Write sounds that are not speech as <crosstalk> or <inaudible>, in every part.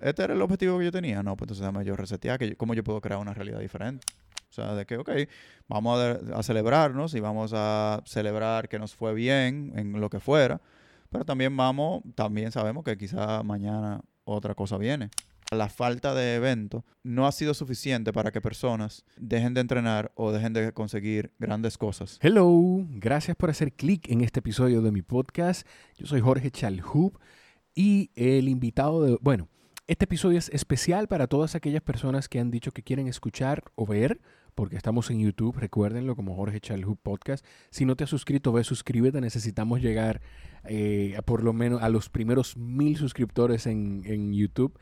este era el objetivo que yo tenía. No, pues entonces déjame yo resetear, que yo- cómo yo puedo crear una realidad diferente. O sea, de que, ok, vamos a, a celebrarnos y vamos a celebrar que nos fue bien en lo que fuera, pero también vamos, también sabemos que quizá mañana otra cosa viene. La falta de evento no ha sido suficiente para que personas dejen de entrenar o dejen de conseguir grandes cosas. Hello, gracias por hacer clic en este episodio de mi podcast. Yo soy Jorge Chalhub y el invitado de... Bueno, este episodio es especial para todas aquellas personas que han dicho que quieren escuchar o ver, porque estamos en YouTube, recuérdenlo como Jorge Chalhub Podcast. Si no te has suscrito, ve, suscríbete. Necesitamos llegar eh, a por lo menos a los primeros mil suscriptores en, en YouTube.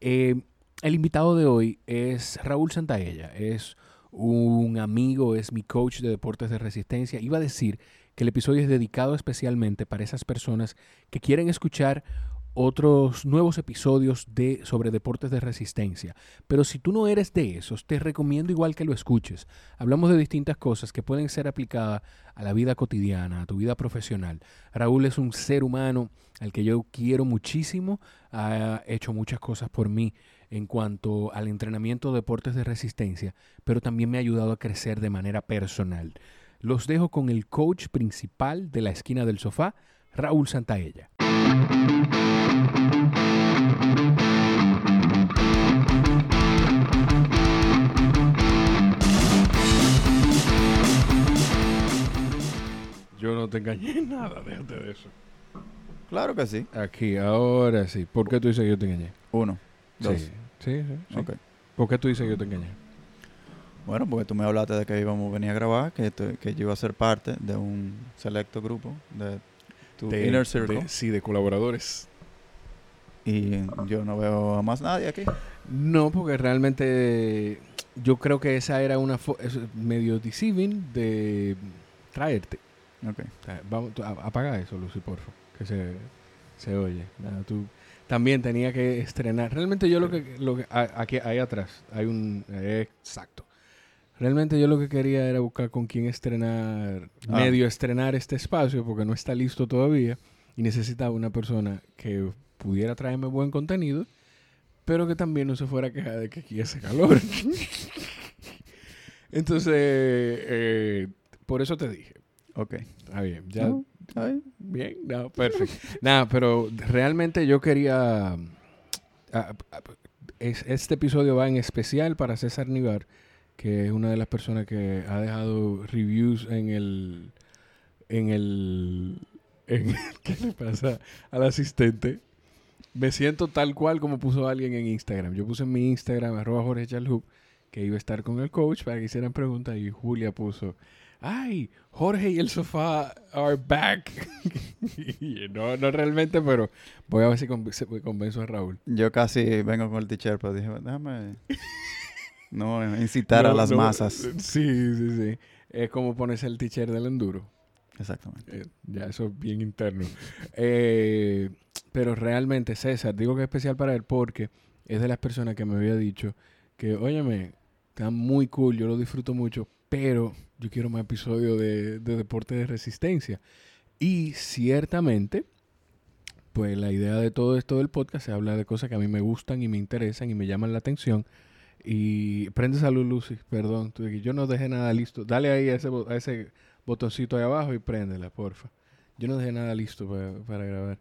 Eh, el invitado de hoy es Raúl Santaella. Es un amigo, es mi coach de deportes de resistencia. Iba a decir que el episodio es dedicado especialmente para esas personas que quieren escuchar otros nuevos episodios de sobre deportes de resistencia. Pero si tú no eres de esos, te recomiendo igual que lo escuches. Hablamos de distintas cosas que pueden ser aplicadas a la vida cotidiana, a tu vida profesional. Raúl es un ser humano al que yo quiero muchísimo, ha hecho muchas cosas por mí en cuanto al entrenamiento de deportes de resistencia, pero también me ha ayudado a crecer de manera personal. Los dejo con el coach principal de la esquina del sofá, Raúl Santaella. Yo no te engañé en <laughs> nada, déjate de eso. Claro que sí. Aquí, ahora sí. ¿Por qué tú dices que yo te engañé? Uno, dos. Sí, sí, sí. sí. Ok. ¿Por qué tú dices que yo te engañé? Bueno, porque tú me hablaste de que íbamos a venir a grabar, que, te- que yo iba a ser parte de un selecto grupo de tu De- Inner Circle. de- sí, de colaboradores. Y yo no veo a más nadie aquí. No, porque realmente yo creo que esa era una fo- es medio deceiving de traerte. Ok. Vamos, apaga eso, Lucy, porfa, que se, se oye. Nada, tú también tenía que estrenar. Realmente yo lo que, lo que aquí ahí atrás hay un eh, exacto. Realmente yo lo que quería era buscar con quién estrenar, Ah. medio estrenar este espacio porque no está listo todavía y necesitaba una persona que pudiera traerme buen contenido, pero que también no se fuera a quejar de que aquí hace calor. <laughs> Entonces, eh, por eso te dije. Ok. Está bien, ya. No, está bien. Bien, no, perfecto. Nada, pero realmente yo quería. ah, ah, es- este episodio va en especial para César Nivar, que es una de las personas que ha dejado reviews en el. En el. En, <laughs> ¿Qué le pasa al asistente? Me siento tal cual como puso alguien en Instagram. Yo puse en mi Instagram, arroba Jorge Chalhub, que iba a estar con el coach para que hicieran preguntas y Julia puso, ay, Jorge y el sofá are back. <laughs> No, no realmente, pero voy a ver si convenzo a Raúl. Yo casi vengo con el teacher, pero dije, déjame <laughs> no incitar a las no, masas. Sí, sí, sí. Es como ponerse el teacher del enduro. Exactamente. Eh, ya eso es bien interno. Eh, pero realmente, César, digo que es especial para él porque es de las personas que me había dicho que, óyeme, está muy cool, yo lo disfruto mucho, pero yo quiero más episodios de, de deporte de resistencia. Y ciertamente, pues la idea de todo esto del podcast se habla de cosas que a mí me gustan y me interesan y me llaman la atención. Y prende salud, Lucy, perdón, yo no dejé nada listo. Dale ahí a ese, a ese botoncito ahí abajo y préndela, porfa. Yo no dejé nada listo para, para grabar.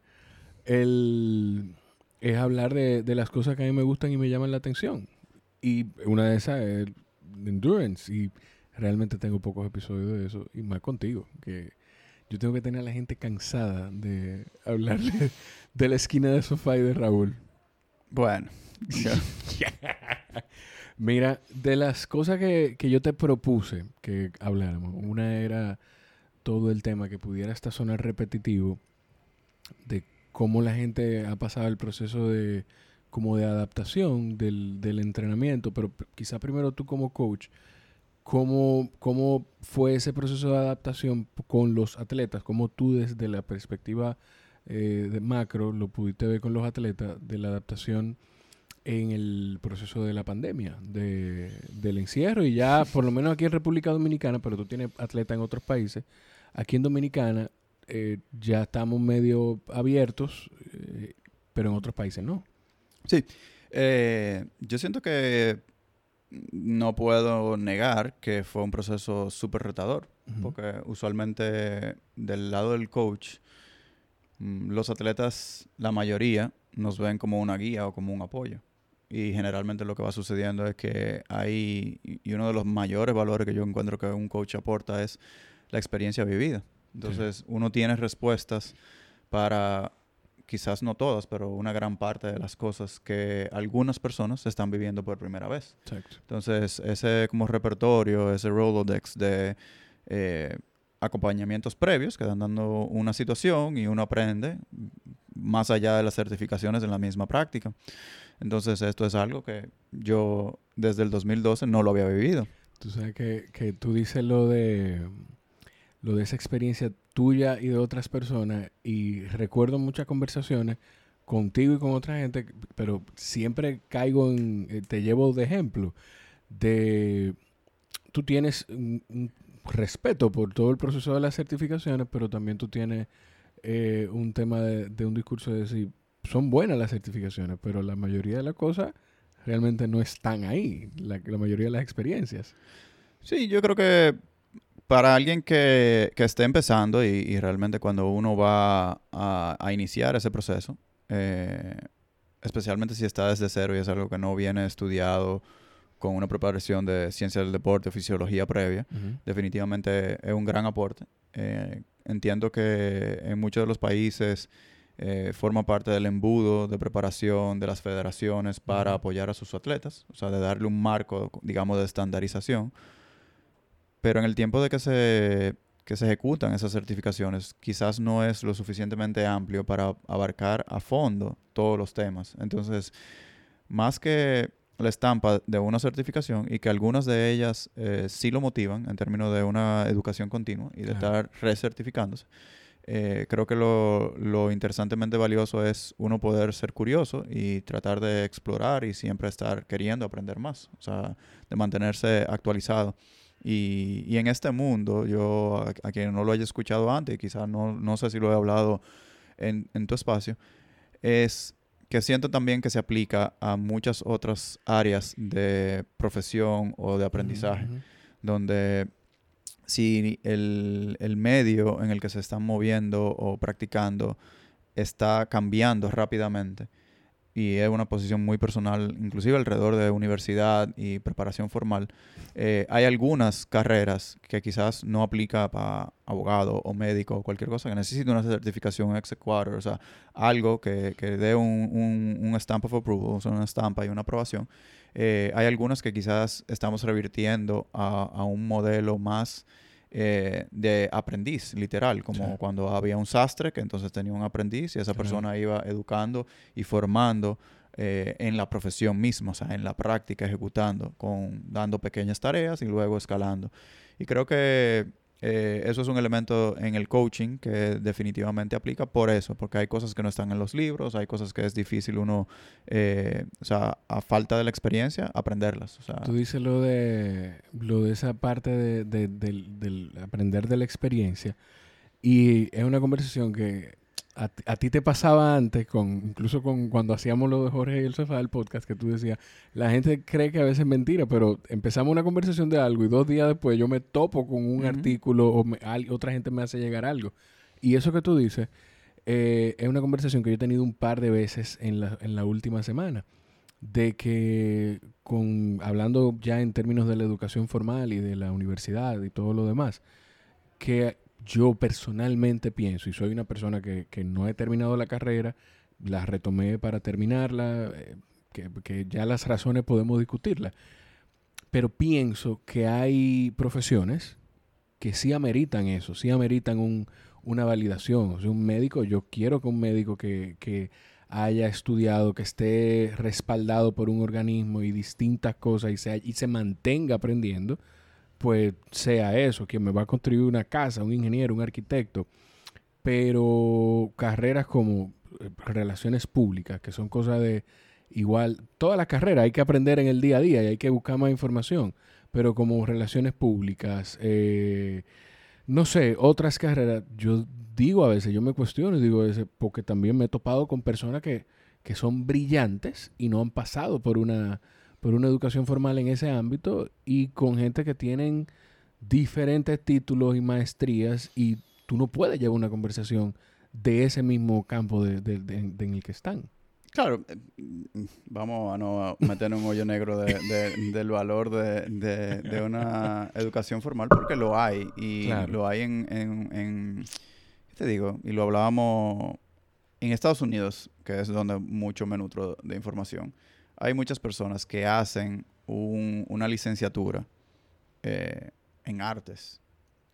El, es hablar de, de las cosas que a mí me gustan y me llaman la atención. Y una de esas es Endurance. Y realmente tengo pocos episodios de eso. Y más contigo. Que yo tengo que tener a la gente cansada de hablarle <laughs> de la esquina de sofá y de Raúl. Bueno, <laughs> Mira, de las cosas que, que yo te propuse que habláramos, una era todo el tema que pudiera hasta sonar repetitivo de cómo la gente ha pasado el proceso de como de adaptación del, del entrenamiento, pero quizá primero tú como coach, ¿cómo, ¿cómo fue ese proceso de adaptación con los atletas? ¿Cómo tú desde la perspectiva eh, de macro lo pudiste ver con los atletas de la adaptación en el proceso de la pandemia, de, del encierro y ya <laughs> por lo menos aquí en República Dominicana, pero tú tienes atletas en otros países, aquí en Dominicana eh, ya estamos medio abiertos, eh, pero en otros países no. Sí, yo siento que no puedo negar que fue un proceso súper retador, porque usualmente del lado del coach, mm, los atletas, la mayoría, nos ven como una guía o como un apoyo. Y generalmente lo que va sucediendo es que hay, y uno de los mayores valores que yo encuentro que un coach aporta es la experiencia vivida. Entonces, uno tiene respuestas para quizás no todas, pero una gran parte de las cosas que algunas personas están viviendo por primera vez. Entonces, ese como repertorio, ese Rolodex de eh, acompañamientos previos que dan dando una situación y uno aprende más allá de las certificaciones en la misma práctica. Entonces, esto es algo que yo desde el 2012 no lo había vivido. Tú sabes que, que tú dices lo de lo de esa experiencia tuya y de otras personas y recuerdo muchas conversaciones contigo y con otra gente, pero siempre caigo en, eh, te llevo de ejemplo, de, tú tienes un, respeto por todo el proceso de las certificaciones, pero también tú tienes eh, un tema de, un discurso de decir, son buenas las certificaciones, pero la mayoría de las cosas realmente no están ahí, la, la mayoría de las experiencias. Sí, yo creo que para alguien que, esté empezando y, realmente cuando uno va a, iniciar ese proceso, eh, especialmente si está desde cero y es algo que no viene estudiado con una preparación de ciencia del deporte, fisiología previa, definitivamente es un gran aporte. Eh, entiendo que en muchos de los países eh, forma parte del embudo de preparación de las federaciones para apoyar a sus atletas, o sea, de darle un marco, digamos, de estandarización pero en el tiempo de que se, se ejecutan esas certificaciones, quizás no es lo suficientemente amplio para abarcar a fondo todos los temas. Entonces, más que la estampa de una certificación y que algunas de ellas eh, sí lo motivan en términos de una educación continua y de estar recertificándose. Eh, creo que lo, lo, interesantemente valioso es uno poder ser curioso y tratar de explorar y siempre estar queriendo aprender más, o sea, de mantenerse actualizado. Y, en este mundo, yo, a, quien no lo haya escuchado antes, quizás no, no sé si lo he hablado en, tu espacio, es que siento también que se aplica a muchas otras áreas de profesión o de aprendizaje, donde si el, el, medio en el que se están moviendo o practicando está cambiando rápidamente, y es una posición muy personal, inclusive alrededor de universidad y preparación formal, eh, hay algunas carreras que quizás no aplica para abogado o médico o cualquier cosa que necesite una certificación exequator, o sea, algo que, que dé un, un, un, stamp of approval, o sea, una estampa y una aprobación. Eh, hay algunas que quizás estamos revirtiendo a, a un modelo más eh, de aprendiz, literal, como cuando había un sastre que entonces tenía un aprendiz y esa persona iba educando y formando eh, en la profesión misma, o sea, en la práctica, ejecutando, con, dando pequeñas tareas y luego escalando. Y creo que eh, eso es un elemento en el coaching que definitivamente aplica por eso, porque hay cosas que no están en los libros, hay cosas que es difícil uno, eh, o sea, a falta de la experiencia, aprenderlas. Tú dices lo de, lo de esa parte de, del aprender de la experiencia y es una conversación que a, ti te pasaba antes, con incluso con cuando hacíamos lo de Jorge y el sofá del podcast, que tú decías, la gente cree que a veces es mentira, pero empezamos una conversación de algo y dos días después yo me topo con un artículo o otra gente me hace llegar algo. Y eso que tú dices eh, es una conversación que yo he tenido un par de veces en la, en la última semana, de que con, hablando ya en términos de la educación formal y de la universidad y todo lo demás, que yo personalmente pienso, y soy una persona que, no he terminado la carrera, la retomé para terminarla, eh, que, ya las razones podemos discutirlas, pero pienso que hay profesiones que sí ameritan eso, sí ameritan una validación. O sea, un médico, yo quiero que un médico que, que haya estudiado, que esté respaldado por un organismo y distintas cosas y se, y se mantenga aprendiendo, pues sea eso, quien me va a construir una casa, un ingeniero, un arquitecto, pero carreras como eh, relaciones públicas, que son cosas de igual, todas las carreras hay que aprender en el día a día y hay que buscar más información, pero como relaciones públicas, eh, no sé, otras carreras, yo digo a veces, yo me cuestiono, digo a veces, porque también me he topado con personas que, que son brillantes y no han pasado por una, por una educación formal en ese ámbito y con gente que tienen diferentes títulos y maestrías y tú no puedes llevar una conversación de ese mismo campo de, de- de- de- en el que están. Claro, eh, mm, vamos a no meter un hoyo negro de- de- del valor de, una educación formal porque lo hay y Claro. lo hay en, en, en- ¿qué te digo? Y lo hablábamos en Estados Unidos, que es donde mucho me nutro de información. Hay muchas personas que hacen un- una licenciatura eh, en artes,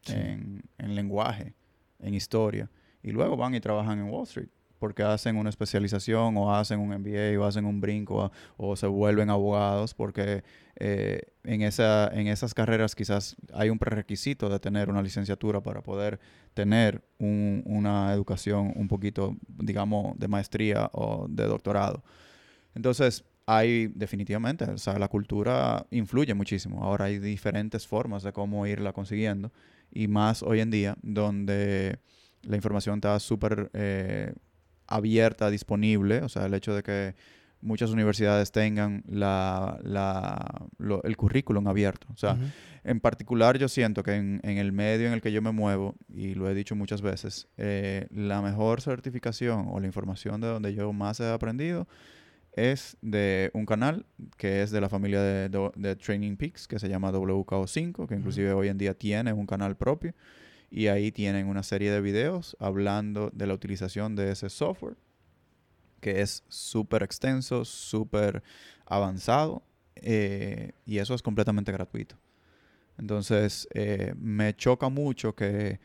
Sí. en, en lenguaje, en historia, y luego van y trabajan en Wall Street porque hacen una especialización o hacen un MBA o hacen un brinco a- o se vuelven abogados porque eh, en, esa, en esas carreras quizás hay un prerequisito de tener una licenciatura para poder tener un- una educación un poquito, digamos, de maestría o de doctorado. Entonces, hay definitivamente, o sea, la cultura influye muchísimo. Ahora hay diferentes formas de cómo irla consiguiendo y más hoy en día donde la información está súper eh, abierta, disponible, o sea, el hecho de que muchas universidades tengan la, la- lo- el currículum abierto. O sea, en particular yo siento que en, en el medio en el que yo me muevo, y lo he dicho muchas veces, eh, la mejor certificación o la información de donde yo más he aprendido es de un canal que es de la familia de, de- de Training Peaks, que se llama WKO5, que inclusive hoy en día tiene un canal propio. Y ahí tienen una serie de videos hablando de la utilización de ese software, que es súper extenso, súper avanzado, eh, y eso es completamente gratuito. Entonces, eh, me choca mucho que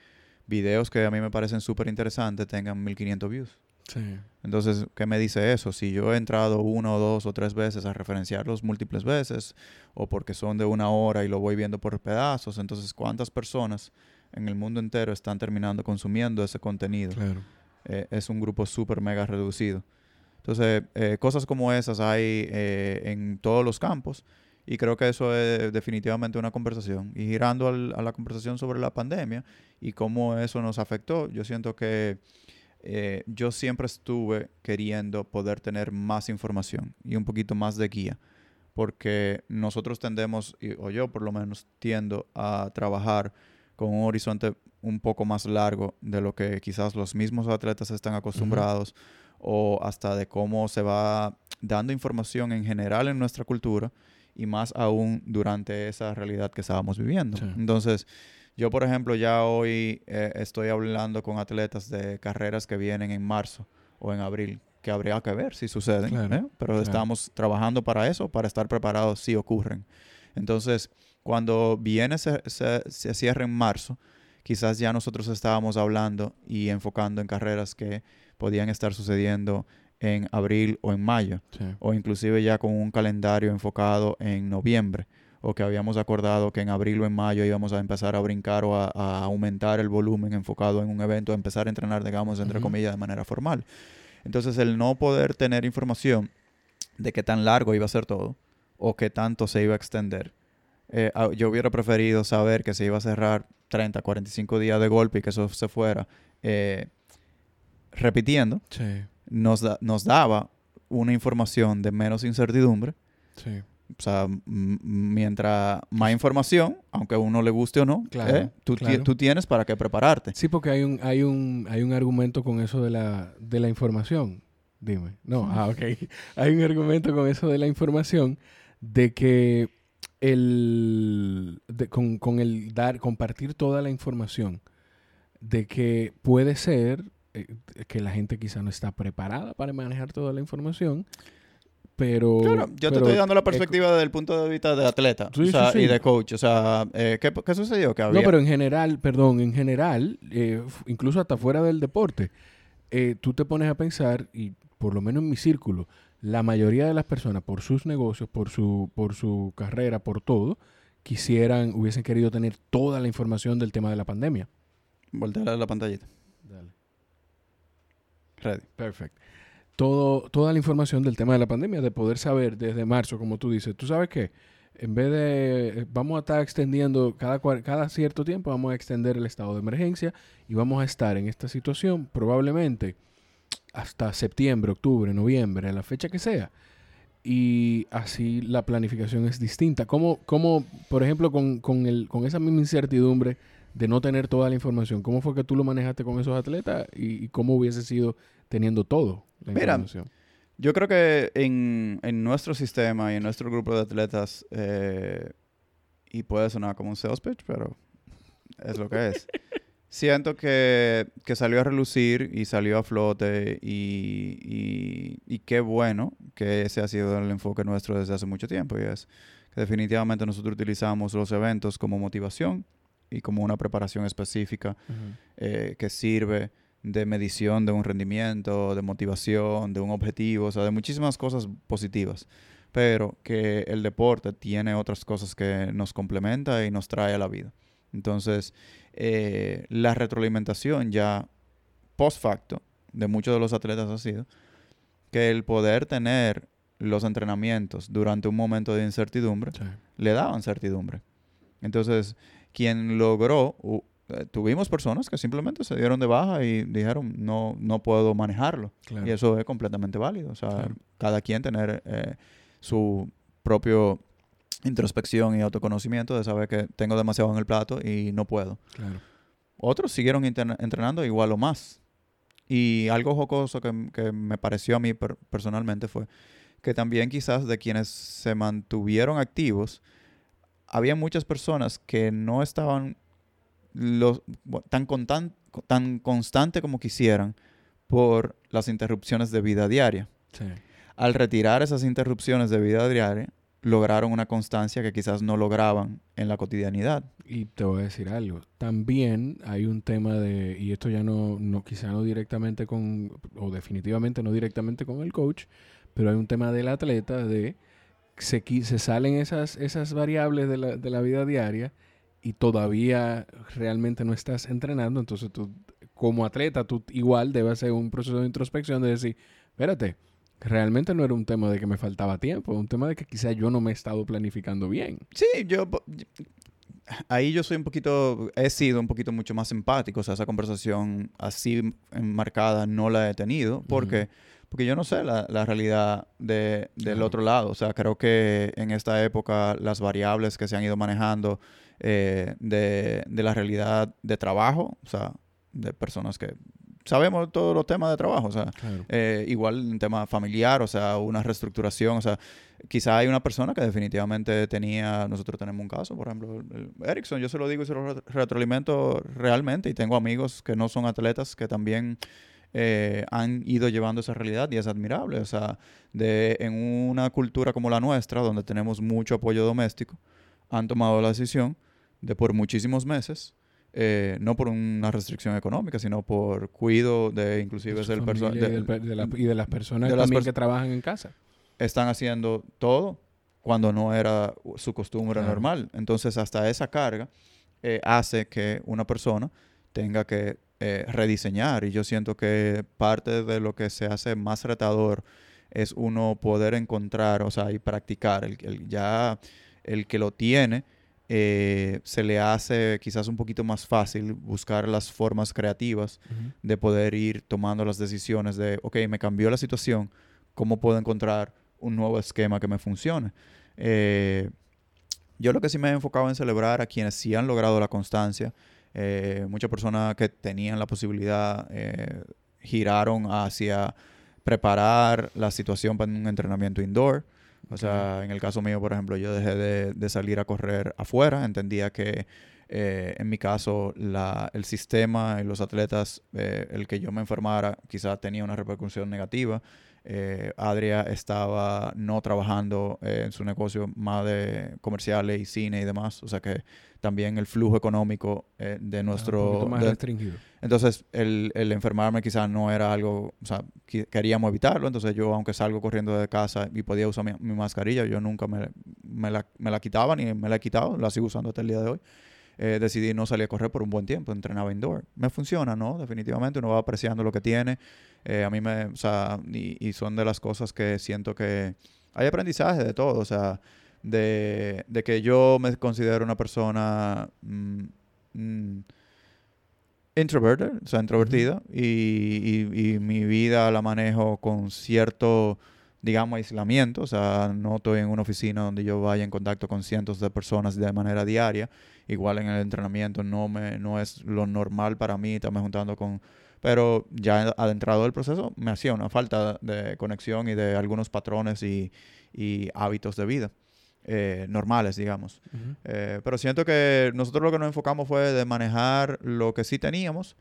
videos que a mí me parecen súper interesantes tengan 1500 views. Sí. Entonces, ¿qué me dice eso? Si yo he entrado una o dos o tres veces a referenciarlos múltiples veces, o porque son de una hora y lo voy viendo por pedazos, entonces, ¿cuántas personas en el mundo entero están terminando consumiendo ese contenido? Claro. Eh, es un grupo súper mega reducido. Entonces, eh, cosas como esas hay eh, en todos los campos y creo que eso es definitivamente una conversación. Y girando al- a la conversación sobre la pandemia y cómo eso nos afectó, yo siento que eh, yo siempre estuve queriendo poder tener más información y un poquito más de guía, porque nosotros tendemos, o yo por lo menos tiendo a trabajar con un horizonte un poco más largo de lo que quizás los mismos atletas están acostumbrados o hasta de cómo se va dando información en general en nuestra cultura y más aún durante esa realidad que estábamos viviendo. Sí. Entonces, yo por ejemplo ya hoy eh, estoy hablando con atletas de carreras que vienen en marzo o en abril, que habría que ver si suceden, Claro, ¿eh? pero claro. estamos trabajando para eso, para estar preparados si ocurren. Entonces, cuando viene se, se, se cierra en marzo, quizás ya nosotros estábamos hablando y enfocando en carreras que podían estar sucediendo en abril o en mayo, Sí. o inclusive ya con un calendario enfocado en noviembre, o que habíamos acordado que en abril o en mayo íbamos a empezar a brincar o a, a aumentar el volumen enfocado en un evento, a empezar a entrenar, digamos, entre comillas, de manera formal. Entonces, el no poder tener información de qué tan largo iba a ser todo, o qué tanto se iba a extender, eh, ah, yo hubiera preferido saber que se iba a cerrar 30, 45 días de golpe y que eso se fuera eh, repitiendo, Sí. nos, da- nos daba una información de menos incertidumbre. Sí. O sea, mientras más información, aunque a uno le guste o no, Claro, eh, tú, ti- claro. tú tienes para qué prepararte. Sí, porque hay un, hay un, hay un argumento con eso de la, de la información. Dime. No, ah, ok. <laughs> Hay un argumento con eso de la información de que el de- con, con el dar, compartir toda la información, de que puede ser eh, que la gente quizá no está preparada para manejar toda la información, pero Claro, yo te estoy dando la eco- perspectiva desde el punto de vista de atleta Sí, o sea, sí, sí. y de coach. O sea, eh, ¿qué, qué sucedió? Que había... No, pero en general, perdón, en general, eh, incluso hasta fuera del deporte, eh, tú te pones a pensar, y por lo menos en mi círculo, la mayoría de las personas, por sus negocios, por su, por su carrera, por todo, quisieran, hubiesen querido tener toda la información del tema de la pandemia. Voltea la pantallita. Ready. Perfecto. Todo, toda la información del tema de la pandemia, de poder saber desde marzo, como tú dices, tú sabes qué, en vez de, vamos a estar extendiendo cada, cada cierto tiempo, vamos a extender el estado de emergencia y vamos a estar en esta situación probablemente hasta septiembre, octubre, noviembre, la fecha que sea. Y así la planificación es distinta. ¿Cómo, cómo por ejemplo, con, con, el, con esa misma incertidumbre de no tener toda la información, cómo fue que tú lo manejaste con esos atletas y, cómo hubiese sido teniendo todo la información? Yo creo que en, en, nuestro sistema y en nuestro grupo de atletas, eh, y puede sonar como un sales pitch, pero es lo que es. <laughs> Siento que, que, salió a relucir y salió a flote y, y, qué bueno que ese ha sido el enfoque nuestro desde hace mucho tiempo y es que definitivamente nosotros utilizamos los eventos como motivación y como una preparación específica eh, que sirve de medición de un rendimiento, de motivación, de un objetivo, o sea, de muchísimas cosas positivas, pero que el deporte tiene otras cosas que nos complementa y nos trae a la vida. Entonces, eh, la retroalimentación ya post facto de muchos de los atletas ha sido que el poder tener los entrenamientos durante un momento de incertidumbre le daban certidumbre. Entonces, quien logró eh, tuvimos personas que simplemente se dieron de baja y dijeron, no, no puedo manejarlo. Y eso es completamente válido. O sea, cada quien tener eh, su propio introspección y autoconocimiento de saber que tengo demasiado en el plato y no puedo. Otros siguieron entrenando igual o más. Y algo jocoso que, me pareció a mí personalmente fue que también quizás de quienes se mantuvieron activos, había muchas personas que no estaban los, tan, tan constante como quisieran por las interrupciones de vida diaria. Al retirar esas interrupciones de vida diaria, lograron una constancia que quizás no lograban en la cotidianidad. Y te voy a decir algo. También hay un tema de, y esto ya no, no quizá no directamente con, o definitivamente no directamente con el coach, pero hay un tema del atleta de se, se salen esas, esas variables de la, de la vida diaria y todavía realmente no estás entrenando, entonces tú como atleta, tú igual debes hacer un proceso de introspección de decir, espérate, realmente no era un tema de que me faltaba tiempo, un tema de que quizá yo no me he estado planificando bien. Sí, yo ahí yo soy un poquito, he sido un poquito mucho más empático, o sea, esa conversación así enmarcada no la he tenido, porque, porque yo no sé la, realidad de, del otro lado, o sea, creo que en esta época las variables que se han ido manejando, eh, de, la realidad de trabajo, o sea, de personas que sabemos todos los temas de trabajo, o sea, eh, igual un tema familiar, o sea, una reestructuración, o sea, quizá hay una persona que definitivamente tenía, nosotros tenemos un caso, por ejemplo, Erickson, yo se lo digo y se lo retroalimento realmente, y tengo amigos que no son atletas que también eh, han ido llevando esa realidad y es admirable, o sea, de, en una cultura como la nuestra, donde tenemos mucho apoyo doméstico, han tomado la decisión de por muchísimos meses, eh, no por una restricción económica, sino por cuido de inclusive de del personal y, de las personas que trabajan en casa. Están haciendo todo cuando no era su costumbre normal. Entonces, hasta esa carga eh, hace que una persona tenga que eh, rediseñar. Y yo siento que parte de lo que se hace más retador es uno poder encontrar, o sea, y practicar. el ya el que lo tiene eh, se le hace quizás un poquito más fácil buscar las formas creativas de poder ir tomando las decisiones de, ok, me cambió la situación, ¿cómo puedo encontrar un nuevo esquema que me funcione? Eh, yo lo que sí me he enfocado en celebrar a quienes sí han logrado la constancia. Eh, muchas personas que tenían la posibilidad giraron hacia preparar la situación para un entrenamiento indoor. O sea, en el caso mío, por ejemplo, yo dejé de, salir a correr afuera. Entendía que eh, en mi caso la, el sistema y los atletas, eh, el que yo me enfermara, quizás tenía una repercusión negativa. Eh, Adria estaba no trabajando en su negocio más de comerciales y cine y demás. O sea que también el flujo económico de nuestro... más restringido. Entonces, el, el enfermarme quizás no era algo, o sea, queríamos evitarlo. Entonces, yo, aunque salgo corriendo de casa y podía usar mi, mascarilla, yo nunca me, me, la, me, la, quitaba ni me la he quitado, la sigo usando hasta el día de hoy. Eh, decidí no salir a correr por un buen tiempo, entrenaba indoor. Me funciona, ¿no? Definitivamente uno va apreciando lo que tiene. Eh, a mí me, o sea, y, son de las cosas que siento que hay aprendizaje de todo, o sea, de, de que yo me considero una persona... Mm, mm, introverted, o sea, introvertida, y, y- y mi vida la manejo con cierto, digamos, aislamiento, o sea, no estoy en una oficina donde yo vaya en contacto con cientos de personas de manera diaria, igual en el entrenamiento no, me, no es lo normal para mí estarme juntando con... Pero ya adentrado del proceso me hacía una falta de conexión y de algunos patrones y, y hábitos de vida eh, normales, digamos. Eh, pero siento que nosotros lo que nos enfocamos fue de manejar lo que sí teníamos,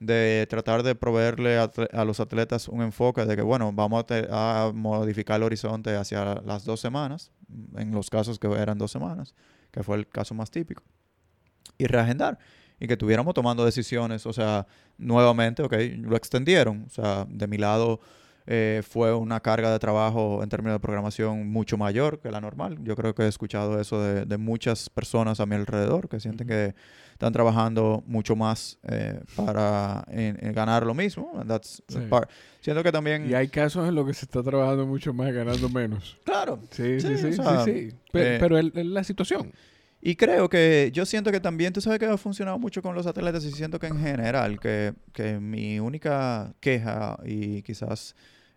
de tratar de proveerle a, los atletas un enfoque de que, bueno, vamos a, a modificar el horizonte hacia las dos semanas, en los casos que eran dos semanas, que fue el caso más típico, y reagendar. Y que tuviéramos tomando decisiones, o sea, nuevamente, ok, lo extendieron. O sea, de mi lado eh, fue una carga de trabajo en términos de programación mucho mayor que la normal. Yo creo que he escuchado eso de, de muchas personas a mi alrededor que sienten que están trabajando mucho más eh, para en- en ganar lo mismo. And that's Sí. part. Siento que también... Y hay casos en los que se está trabajando mucho más ganando menos. Claro, Sí, sí, Sí, sí, o sí, sea, sí. Pe- eh, pero el- la situación. Y creo que yo siento que también, tú sabes que ha funcionado mucho con los atletas y siento que en general, que, que mi única queja y quizás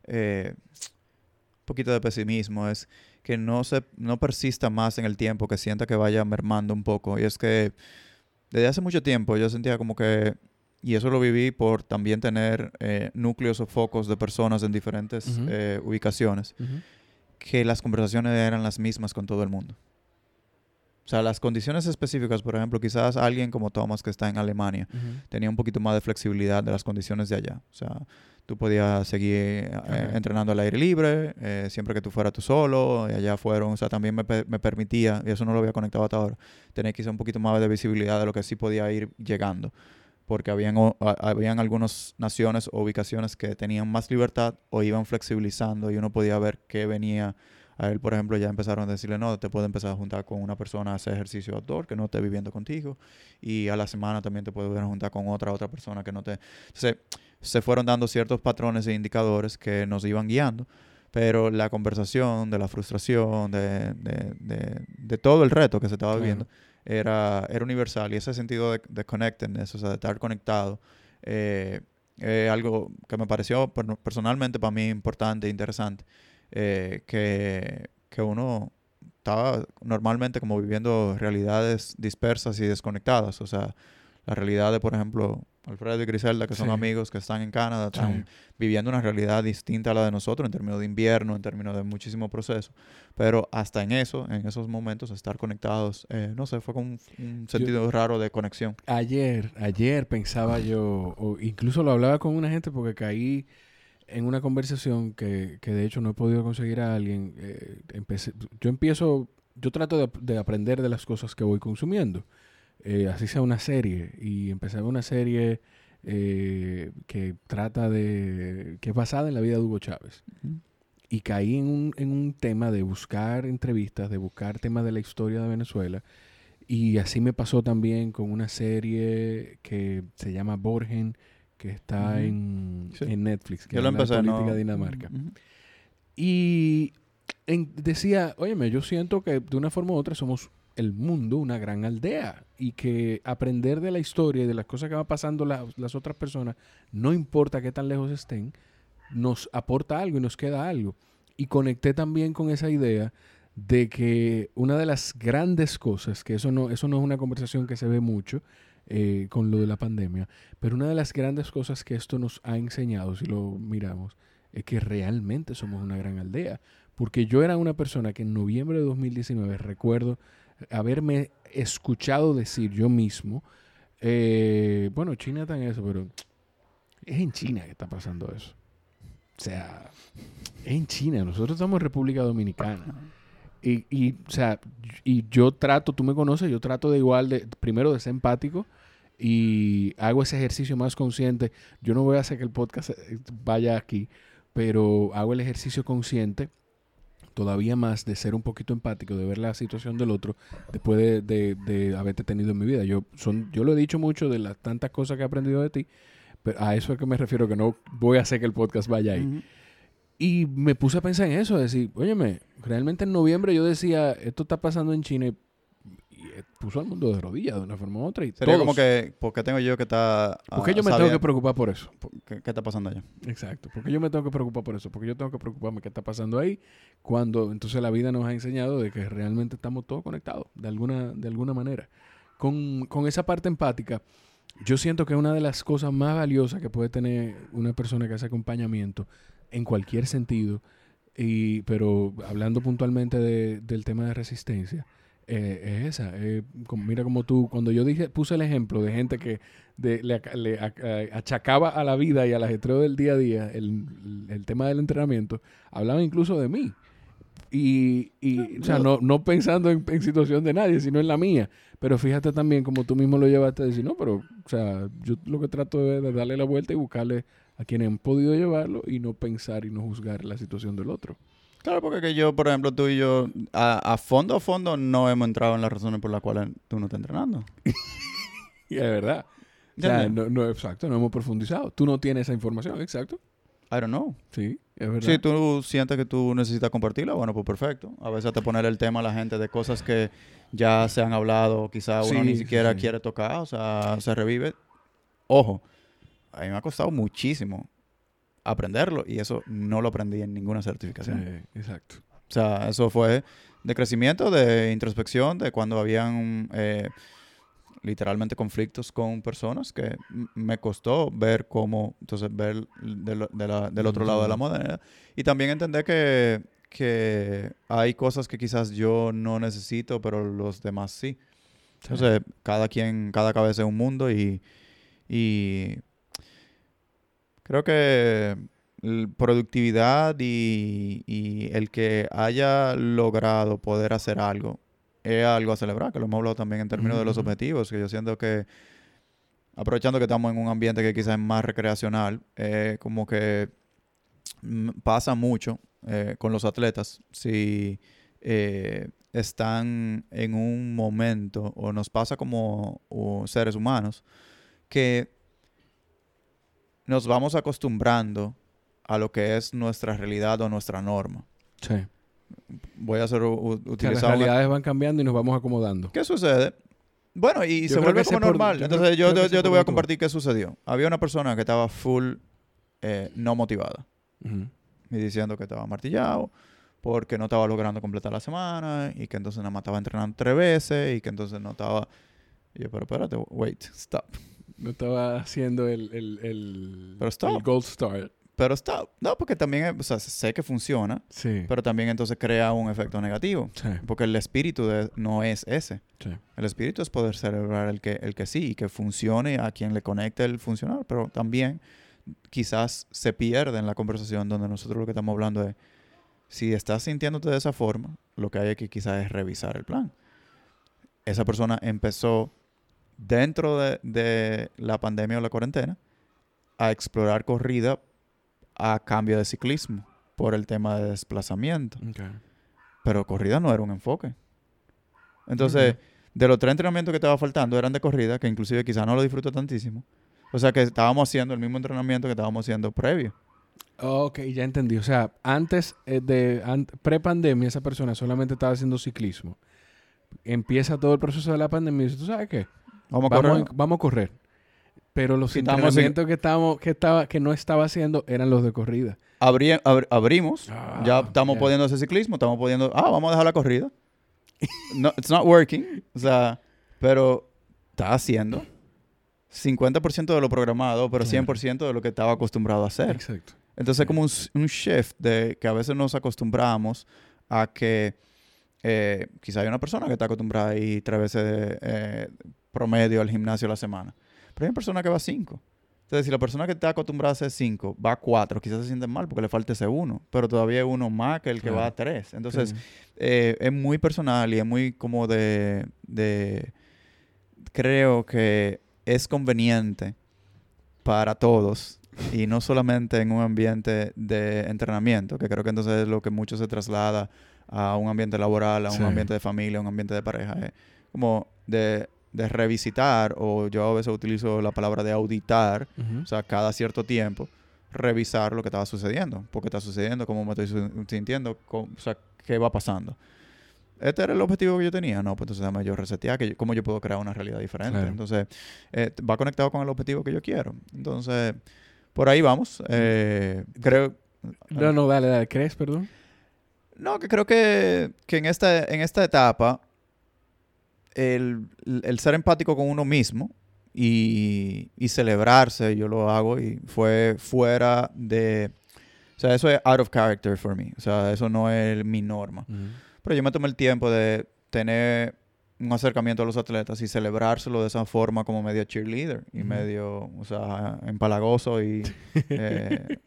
eh, un poquito de pesimismo es que no, se, no persista más en el tiempo, que sienta que vaya mermando un poco. Y es que desde hace mucho tiempo yo sentía como que, y eso lo viví por también tener eh, núcleos o focos de personas en diferentes eh, ubicaciones, que las conversaciones eran las mismas con todo el mundo. O sea, las condiciones específicas, por ejemplo, quizás alguien como Thomas que está en Alemania Ujú. tenía un poquito más de flexibilidad de las condiciones de allá. O sea, tú podías seguir eh, Ajá. entrenando al aire libre, eh, siempre que tú fueras tú solo, y allá fueron, o sea, también me, me permitía, y eso no lo había conectado hasta ahora, tener quizá un poquito más de visibilidad de lo que sí podía ir llegando. Porque habían, o- a- habían algunas naciones o ubicaciones que tenían más libertad o iban flexibilizando y uno podía ver qué venía a él, por ejemplo, ya empezaron a decirle, no, te puede empezar a juntar con una persona a hacer ejercicio outdoor que no esté viviendo contigo. Y a la semana también te puedes juntar con otra, otra persona que no te... Entonces, se fueron dando ciertos patrones e indicadores que nos iban guiando. Pero la conversación de la frustración, de, de, de, de todo el reto que se estaba Claro. viviendo, era, era universal. Y ese sentido de, de connectedness, o sea, de estar conectado, eh, es algo que me pareció per- personalmente para mí importante e interesante eh, que, que uno estaba normalmente como viviendo realidades dispersas y desconectadas. O sea, la realidad de, por ejemplo, Alfredo y Griselda, que son Sí. amigos que están en Canadá, Sí. están viviendo una realidad distinta a la de nosotros en términos de invierno, en términos de muchísimo proceso. Pero hasta en eso, en esos momentos, estar conectados, eh, no sé, fue con un, un sentido raro de conexión. Ayer, ayer pensaba yo, o incluso lo hablaba con una gente porque caí en una conversación que, que de hecho no he podido conseguir a alguien. eh, empecé, yo empiezo, yo trato de, de aprender de las cosas que voy consumiendo. Eh, así sea una serie. Y empecé a ver una serie eh, que trata de, que es basada en la vida de Hugo Chávez. Y caí en un, en un tema de buscar entrevistas, de buscar temas de la historia de Venezuela. Y así me pasó también con una serie que se llama Borgen, que está en, Sí. en Netflix, que Yo lo empecé, política ¿no? de Dinamarca. Y en- decía, óyeme, yo siento que de una forma u otra somos el mundo, una gran aldea, y que aprender de la historia y de las cosas que van pasando la- las otras personas, no importa qué tan lejos estén, nos aporta algo y nos queda algo. Y conecté también con esa idea de que una de las grandes cosas, que eso no, eso no es una conversación que se ve mucho eh, con lo de la pandemia, pero una de las grandes cosas que esto nos ha enseñado, si lo miramos, es que realmente somos una gran aldea. Porque yo era una persona que en noviembre de 2019 recuerdo haberme escuchado decir yo mismo, eh, bueno, China está en eso, pero es en China que está pasando eso. O sea, es en China, nosotros estamos en República Dominicana. Y, y, o sea, y yo trato, tú me conoces, yo trato de igual, de primero de ser empático y hago ese ejercicio más consciente. Yo no voy a hacer que el podcast eh, vaya aquí, pero hago el ejercicio consciente todavía más de ser un poquito empático, de ver la situación del otro después de, de- de haberte tenido en mi vida. Yo, son, yo lo he dicho mucho de las tantas cosas que he aprendido de ti, pero a eso es que me refiero, que no voy a hacer que el podcast vaya ahí. Ujú. Y me puse a pensar en eso, decir, óyeme, realmente en noviembre yo decía, esto está pasando en China y y eh, puso al mundo de rodillas de una forma u otra. Y Sería todos- como que, ¿por qué tengo yo que estar... ¿Por qué ah, yo me tengo que preocupar por eso? ¿Qué, qué está pasando allá? Exacto. ¿Por qué yo me tengo que preocupar por eso? Porque yo tengo que preocuparme qué está pasando ahí cuando entonces la vida nos ha enseñado de que realmente estamos todos conectados de alguna, de alguna manera. Con, con esa parte empática, yo siento que una de las cosas más valiosas que puede tener una persona que hace acompañamiento en cualquier sentido, y, pero hablando puntualmente de- del tema de resistencia, eh, es esa. eh, como- mira como tú, cuando yo dije, puse el ejemplo de gente que de- le, le a- achacaba a la vida y al ajetreo del día a día el, el tema del entrenamiento, hablaba incluso de mí. Y, y o sea, no, no pensando en, en situación de nadie, sino en la mía. Pero fíjate también como tú mismo lo llevaste a decir, no, pero, o sea, yo lo que trato es de darle la vuelta y buscarle a quienes han podido llevarlo y no pensar y no juzgar la situación del otro. Claro, porque que yo, por ejemplo, tú y yo, a, a fondo a fondo, no hemos entrado en las razones por las cuales tú no estás entrenando. Y <laughs> es verdad. O no, no, exacto, no hemos profundizado. Tú no tienes esa información, exacto. I don't know. Sí, es verdad. Si tú sientes que tú necesitas compartirla, bueno, pues perfecto. A veces te poner el tema a la gente de cosas que ya se han hablado, quizá uno Sí, ni siquiera sí. quiere tocar, o sea, se revive. Ojo, a mí me ha costado muchísimo aprenderlo y eso no lo aprendí en ninguna Sí, certificación. exacto. O sea, eso fue de crecimiento, de introspección, de cuando habían eh, literalmente conflictos con personas que me costó ver cómo, entonces, ver de lo- de la- del otro lado de la moneda. Y también entender que, que hay cosas que quizás yo no necesito, pero los demás sí. Entonces, cada quien, cada cabeza es un mundo y, y creo que productividad y, y el que haya logrado poder hacer algo es algo a celebrar, que lo hemos hablado también en términos de los objetivos, que yo siento que aprovechando que estamos en un ambiente que quizás es más recreacional, eh, como que mm, pasa mucho eh, con los atletas. Si eh, están en un momento, o nos pasa como o seres humanos, que nos vamos acostumbrando a lo que es nuestra realidad o nuestra norma. Sí. Voy a hacer las utilizar un- realidades van cambiando y nos vamos acomodando. ¿Qué sucede? Bueno, y Yo se creo vuelve como por- normal. yo creo- Entonces yo, creo que te- sé yo te por voy a dónde tú compartir qué sucedió. Había una persona que estaba full eh, no motivada Ujú. y diciendo que estaba martillado porque no estaba logrando completar la semana y que entonces nada más estaba entrenando tres veces y que entonces no estaba... Y yo, pero espérate, wait, stop. No estaba haciendo el, el, el, Pero el gold star. Pero stop. No, porque también, o sea, sé que funciona, Sí. pero también entonces crea un efecto negativo. sí. Porque el espíritu de- no es ese. Sí. El espíritu es poder celebrar el que, el que sí y que funcione a quien le conecte el funcionar, pero también quizás se pierde en la conversación donde nosotros lo que estamos hablando es, si estás sintiéndote de esa forma, lo que hay que quizás es revisar el plan. Esa persona empezó dentro de, de la pandemia o la cuarentena a explorar corrida a cambio de ciclismo por el tema de desplazamiento. Pero corrida no era un enfoque. Entonces, de los tres entrenamientos que estaba faltando eran de corrida, que inclusive quizás no lo disfruto tantísimo. O sea que estábamos haciendo el mismo entrenamiento que estábamos haciendo previo. Ok, ya entendí. O sea, antes eh, de an- pre-pandemia, esa persona solamente estaba haciendo ciclismo. Empieza todo el proceso de la pandemia y dice, ¿tú sabes qué? Vamos a correr. vamos a correr. Pero los estamos en- entrenamientos que, estábamos, que, estaba, que no estaba haciendo eran los de corrida. Abrí- abr- abrimos. Ah, ya estamos ya. pudiendo hacer ciclismo. Estamos pudiendo... Ah, vamos a dejar la corrida. no, it's not working. O sea, pero está haciendo 50% de lo programado, pero Claro. 100% de lo que estaba acostumbrado a hacer. Exacto. Entonces es como un, un shift de que a veces nos acostumbramos a que eh, quizá hay una persona que está acostumbrada a ir tres veces de, eh, promedio al gimnasio a la semana. Pero hay una persona que va cinco. Entonces, si la persona que está acostumbrada a hacer cinco va a cuatro, quizás se siente mal porque le falta ese uno. Pero todavía hay uno más que el que va a tres. Entonces, Sí. eh, es muy personal y es muy como de, de... Creo que es conveniente para todos y no solamente en un ambiente de entrenamiento, que creo que entonces es lo que mucho se traslada a un ambiente laboral, a un Sí. ambiente de familia, a un ambiente de pareja. Es como de, de revisitar, o yo a veces utilizo la palabra de auditar, o sea, cada cierto tiempo, revisar lo que estaba sucediendo. ¿Por qué está sucediendo? ¿Cómo me estoy sintiendo? ¿Cómo- o sea, ¿qué va pasando? este era el objetivo que yo tenía. No, pues entonces dame yo resetear, que yo- cómo yo puedo crear una realidad diferente. Claro. Entonces, eh, va conectado con el objetivo que yo quiero. Entonces, por ahí vamos. Eh, creo... No, no, dale, dale. ¿Crees, perdón? No, que creo que, que en, esta, en esta etapa el, el ser empático con uno mismo y, y celebrarse, yo lo hago y fue fuera de... O sea, eso es out of character for me. O sea, eso no es mi norma. Pero yo me tomé el tiempo de tener un acercamiento a los atletas y celebrárselo de esa forma como medio cheerleader y medio, o sea, empalagoso y <laughs> eh,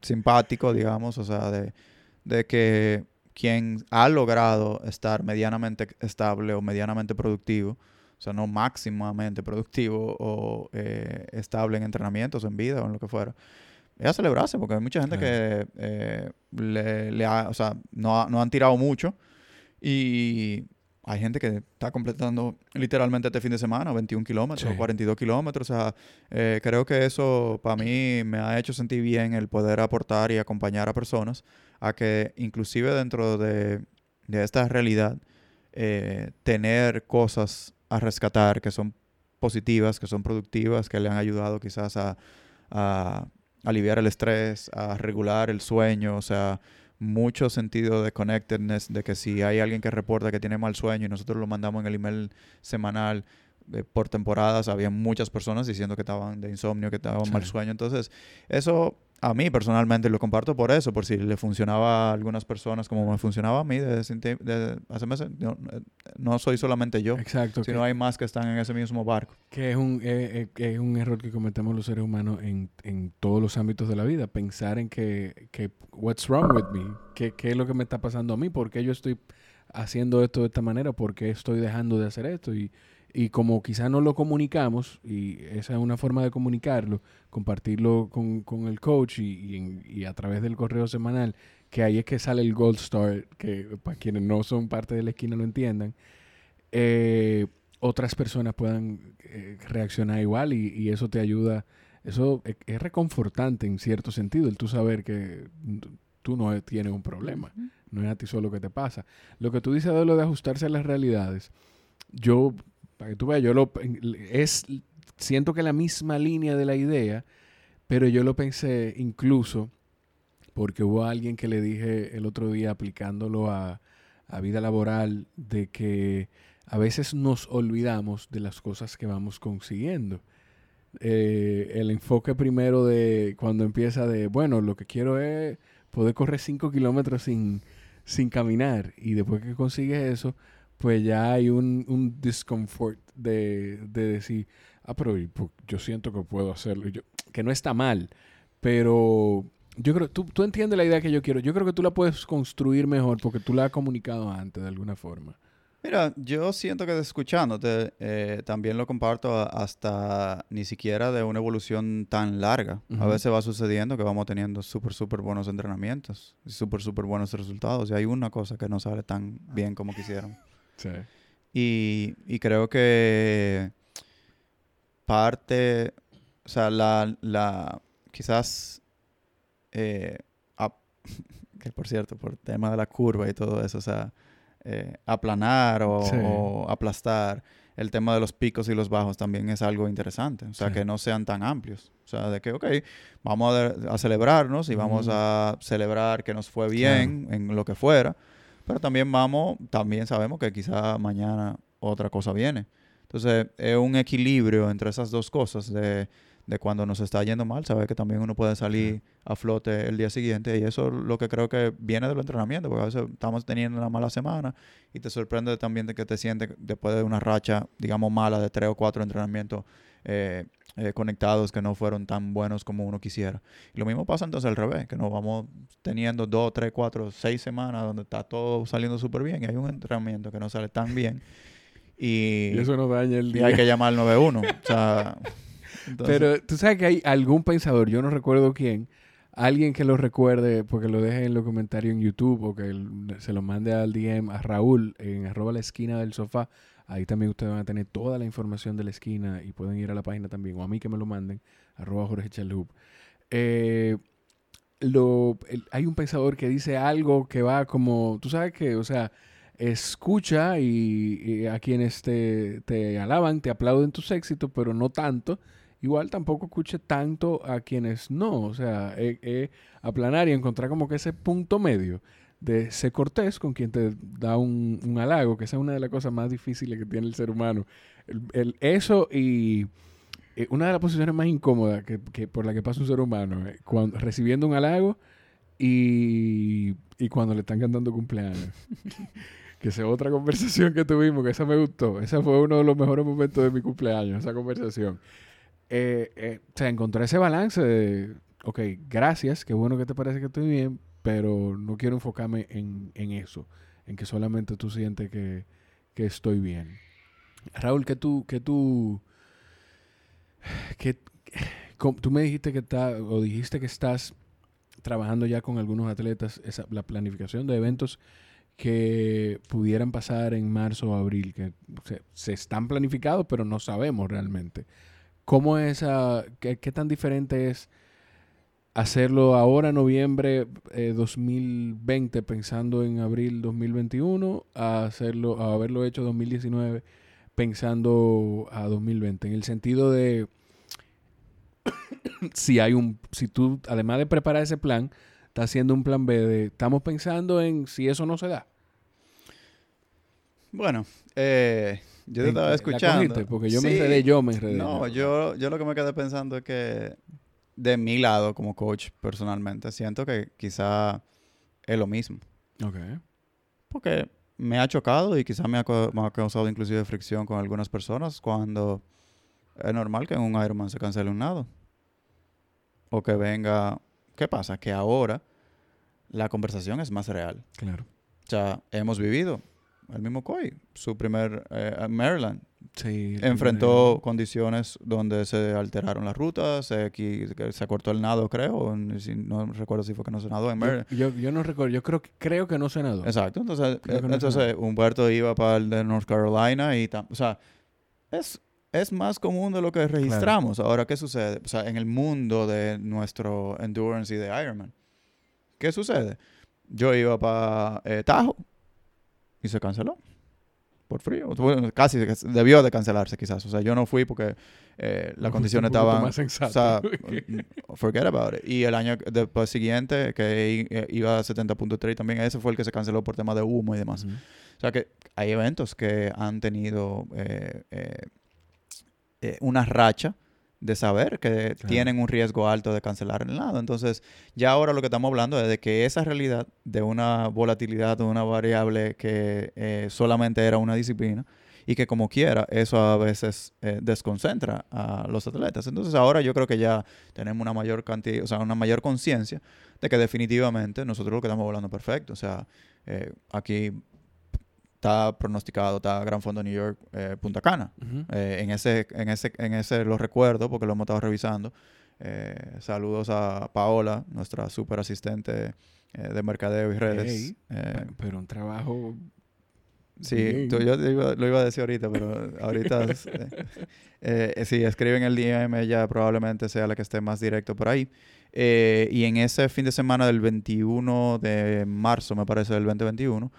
simpático, digamos, o sea, de, de que quien ha logrado estar medianamente estable o medianamente productivo, o sea, no máximamente productivo o eh, estable en entrenamientos, en vida o en lo que fuera, es a celebrarse, porque hay mucha gente que eh, le, le ha- o sea, no, ha- no han tirado mucho y hay gente que está completando literalmente este fin de semana 21 kilómetros, Sí. 42 kilómetros. O sea, eh, creo que eso para mí me ha hecho sentir bien el poder aportar y acompañar a personas a que inclusive dentro de, de esta realidad eh, tener cosas a rescatar que son positivas, que son productivas, que le han ayudado quizás a, a aliviar el estrés, a regular el sueño, o sea, mucho sentido de connectedness, de que si hay alguien que reporta que tiene mal sueño y nosotros lo mandamos en el email semanal eh, por temporadas, había muchas personas diciendo que estaban de insomnio, que estaban mal sueño. Entonces, eso a mí personalmente lo comparto por eso, por si le funcionaba a algunas personas como me funcionaba a mí desde, hace- desde hace meses. No, eh, no soy solamente yo, Exacto. sino hay más que están en ese mismo barco. Que es un, eh, eh, es un error que cometemos los seres humanos en, en todos los ámbitos de la vida. Pensar en que, que what's wrong with me? ¿Qué, ¿Qué es lo que me está pasando a mí? ¿Por qué yo estoy haciendo esto de esta manera? ¿Por qué estoy dejando de hacer esto? Y, y como quizá no lo comunicamos, y esa es una forma de comunicarlo, compartirlo con, con el coach y, y y a través del correo semanal, que ahí es que sale el Gold Star, que para quienes no son parte de la esquina no entiendan, eh, otras personas puedan eh, reaccionar igual y, y eso te ayuda. Eso es, es reconfortante en cierto sentido, el tú saber que tú no tienes un problema, no es a ti solo que te pasa. Lo que tú dices de lo de ajustarse a las realidades, yo, para que tú veas, yo lo, es, siento que la misma línea de la idea, pero yo lo pensé incluso porque hubo alguien que le dije el otro día aplicándolo a, a vida laboral de que a veces nos olvidamos de las cosas que vamos consiguiendo. Eh, el enfoque primero de cuando empieza de, bueno, lo que quiero es poder correr 5 kilómetros sin, sin caminar. Y después que consigues eso, pues ya hay un, un discomfort de, de decir, ah, pero yo siento que puedo hacerlo. Yo- que no está mal, pero yo creo, tú, tú entiendes la idea que yo quiero. Yo creo que tú la puedes construir mejor porque tú la has comunicado antes de alguna forma. Mira, yo siento que escuchándote eh, también lo comparto hasta ni siquiera de una evolución tan larga. A veces va sucediendo que vamos teniendo súper, súper buenos entrenamientos y súper, súper buenos resultados. Y hay una cosa que no sale tan bien como quisieran. Sí. Y, y creo que parte, o sea, la, la quizás, eh, <laughs> que por cierto, por tema de la curva y todo eso, o sea, eh, aplanar o, Sí. o aplastar, el tema de los picos y los bajos también es algo interesante, o sea, Sí. que no sean tan amplios, o sea, de que, ok, vamos a, a celebrarnos y vamos a celebrar que nos fue bien en lo que fuera, pero también vamos, también sabemos que quizá mañana otra cosa viene. Entonces, es un equilibrio entre esas dos cosas de, de cuando nos está yendo mal, saber que también uno puede salir a flote el día siguiente y eso es lo que creo que viene del entrenamiento, porque a veces estamos teniendo una mala semana y te sorprende también de que te sientes después de una racha, digamos, mala de tres o cuatro entrenamientos eh, eh, conectados que no fueron tan buenos como uno quisiera. Y lo mismo pasa entonces al revés, que nos vamos teniendo dos, tres, cuatro, seis semanas donde está todo saliendo súper bien y hay un entrenamiento que no sale tan bien y, <laughs> Y eso nos daña el y día. hay que llamar al 91. <laughs> o sea, entonces- Pero tú sabes que hay algún pensador, yo no recuerdo quién, alguien que lo recuerde, porque lo deje en los comentarios en YouTube o que se lo mande al DM a Raúl en arroba la esquina del sofá. Ahí también ustedes van a tener toda la información de la esquina y pueden ir a la página también, o a mí que me lo manden, arroba Jorge Chalhub. Eh, lo, el- hay un pensador que dice algo que va como, tú sabes que, o sea, escucha y, y a quienes te, te alaban, te aplauden tus éxitos, pero no tanto. Igual tampoco escuche tanto a quienes no. O sea, eh, eh, aplanar y encontrar como que ese punto medio de ser cortés con quien te da un, un halago, que esa es una de las cosas más difíciles que tiene el ser humano. El, el- eso y eh, una de las posiciones más incómodas que, que por la que pasa un ser humano, eh, cuando, recibiendo un halago y, y cuando le están cantando cumpleaños. <laughs> que esa es otra conversación que tuvimos, que esa me gustó. Ese fue uno de los mejores momentos de mi cumpleaños, esa conversación. Eh, eh, o sea, encontrar ese balance de, ok, gracias, qué bueno que te parece que estoy bien, pero no quiero enfocarme en, en eso, en que solamente tú sientes que, que estoy bien. Raúl, que tú, que tú, que, tú me dijiste que está, o dijiste que estás trabajando ya con algunos atletas, la planificación de eventos que pudieran pasar en marzo o abril, que se, están planificados, pero no sabemos realmente. ¿Cómo es, esa- qué, qué tan diferente es hacerlo ahora, noviembre eh, 2020, pensando en abril 2021, a hacerlo, a haberlo hecho 2019, pensando a 2020? En el sentido de <coughs> si hay un, si tú, además de preparar ese plan, estás haciendo un plan B de, estamos pensando en si eso no se da. Bueno, eh, yo te estaba la escuchando. cogiste, porque yo me enredé, yo me enredé. No, yo, yo lo que me quedé pensando es que de mi lado como coach personalmente siento que quizá es lo mismo. Ok. Porque me ha chocado y quizá me ha, co- me ha causado inclusive fricción con algunas personas cuando es normal que en un Ironman se cancele un nado. O que venga... ¿Qué pasa? Que ahora la conversación es más real. Claro. O sea, hemos vivido el mismo COI, su primer eh, Maryland, Sí. enfrentó condiciones donde se alteraron las rutas, se, que se cortó el nado, creo, si- no recuerdo si fue que no se nadó en. Maryland. Yo, yo, yo no recuerdo, yo creo, que- creo que no se nadó. Exacto, entonces, eh, no entonces. Humberto iba para el de North Carolina y, tam- o sea, es, es más común de lo que registramos. Ahora, ¿qué sucede? O sea, en el mundo de nuestro endurance y de Ironman, ¿qué sucede? Yo iba para Tajo y se canceló por frío. Bueno, casi debió de cancelarse quizás. O sea, yo no fui porque eh, <laughs> estaban... más sensato. O sea, <laughs> mm, forget about it. Y el año después siguiente, que eh, iba a 70.3 también, ese fue el que se canceló por tema de humo y demás. O sea que hay eventos que han tenido eh, eh, una racha de saber que Claro. tienen un riesgo alto de cancelar el lado. Entonces, ya ahora lo que estamos hablando es de que esa realidad de una volatilidad, de una variable que eh, solamente era una disciplina y que como quiera, eso a veces eh, desconcentra a los atletas. Entonces, ahora yo creo que ya tenemos una mayor cantidad, o sea, una mayor conciencia de que definitivamente nosotros lo que estamos hablando perfecto. O sea, eh, aquí está pronosticado, está Gran Fondo New York, eh, Punta Cana. Ujú. Eh, en ese, en ese, en ese lo recuerdo porque lo hemos estado revisando. Eh, saludos a Paola, nuestra super asistente eh, de mercadeo y redes. Ey, Eh, Pe- Pero un trabajo... sí, tú- yo iba- lo iba a decir ahorita, pero ahorita <laughs> es, eh, si escriben el DM ella probablemente sea la que esté más directo por ahí. Y en ese fin de semana del 21 de marzo, me parece, del 2021,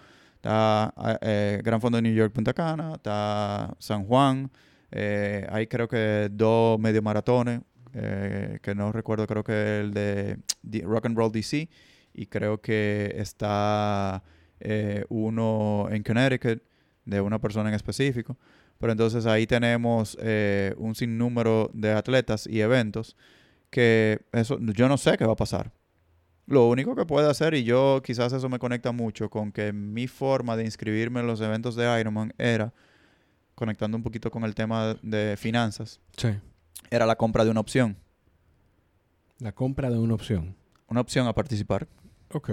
está eh, Gran Fondo de New York Punta Cana, está San Juan, eh, hay creo que dos medio maratones, eh, que no recuerdo, creo que el de Rock and Roll DC, y creo que está uno en Connecticut de una persona en específico. Pero entonces ahí tenemos un sinnúmero de atletas y eventos que eso yo no sé qué va a pasar. Lo único que puede hacer, y yo quizás eso me conecta mucho con que mi forma de inscribirme en los eventos de Ironman era, conectando un poquito con el tema de finanzas, Sí. era la compra de una opción. La compra de una opción. Una opción a participar. Ok.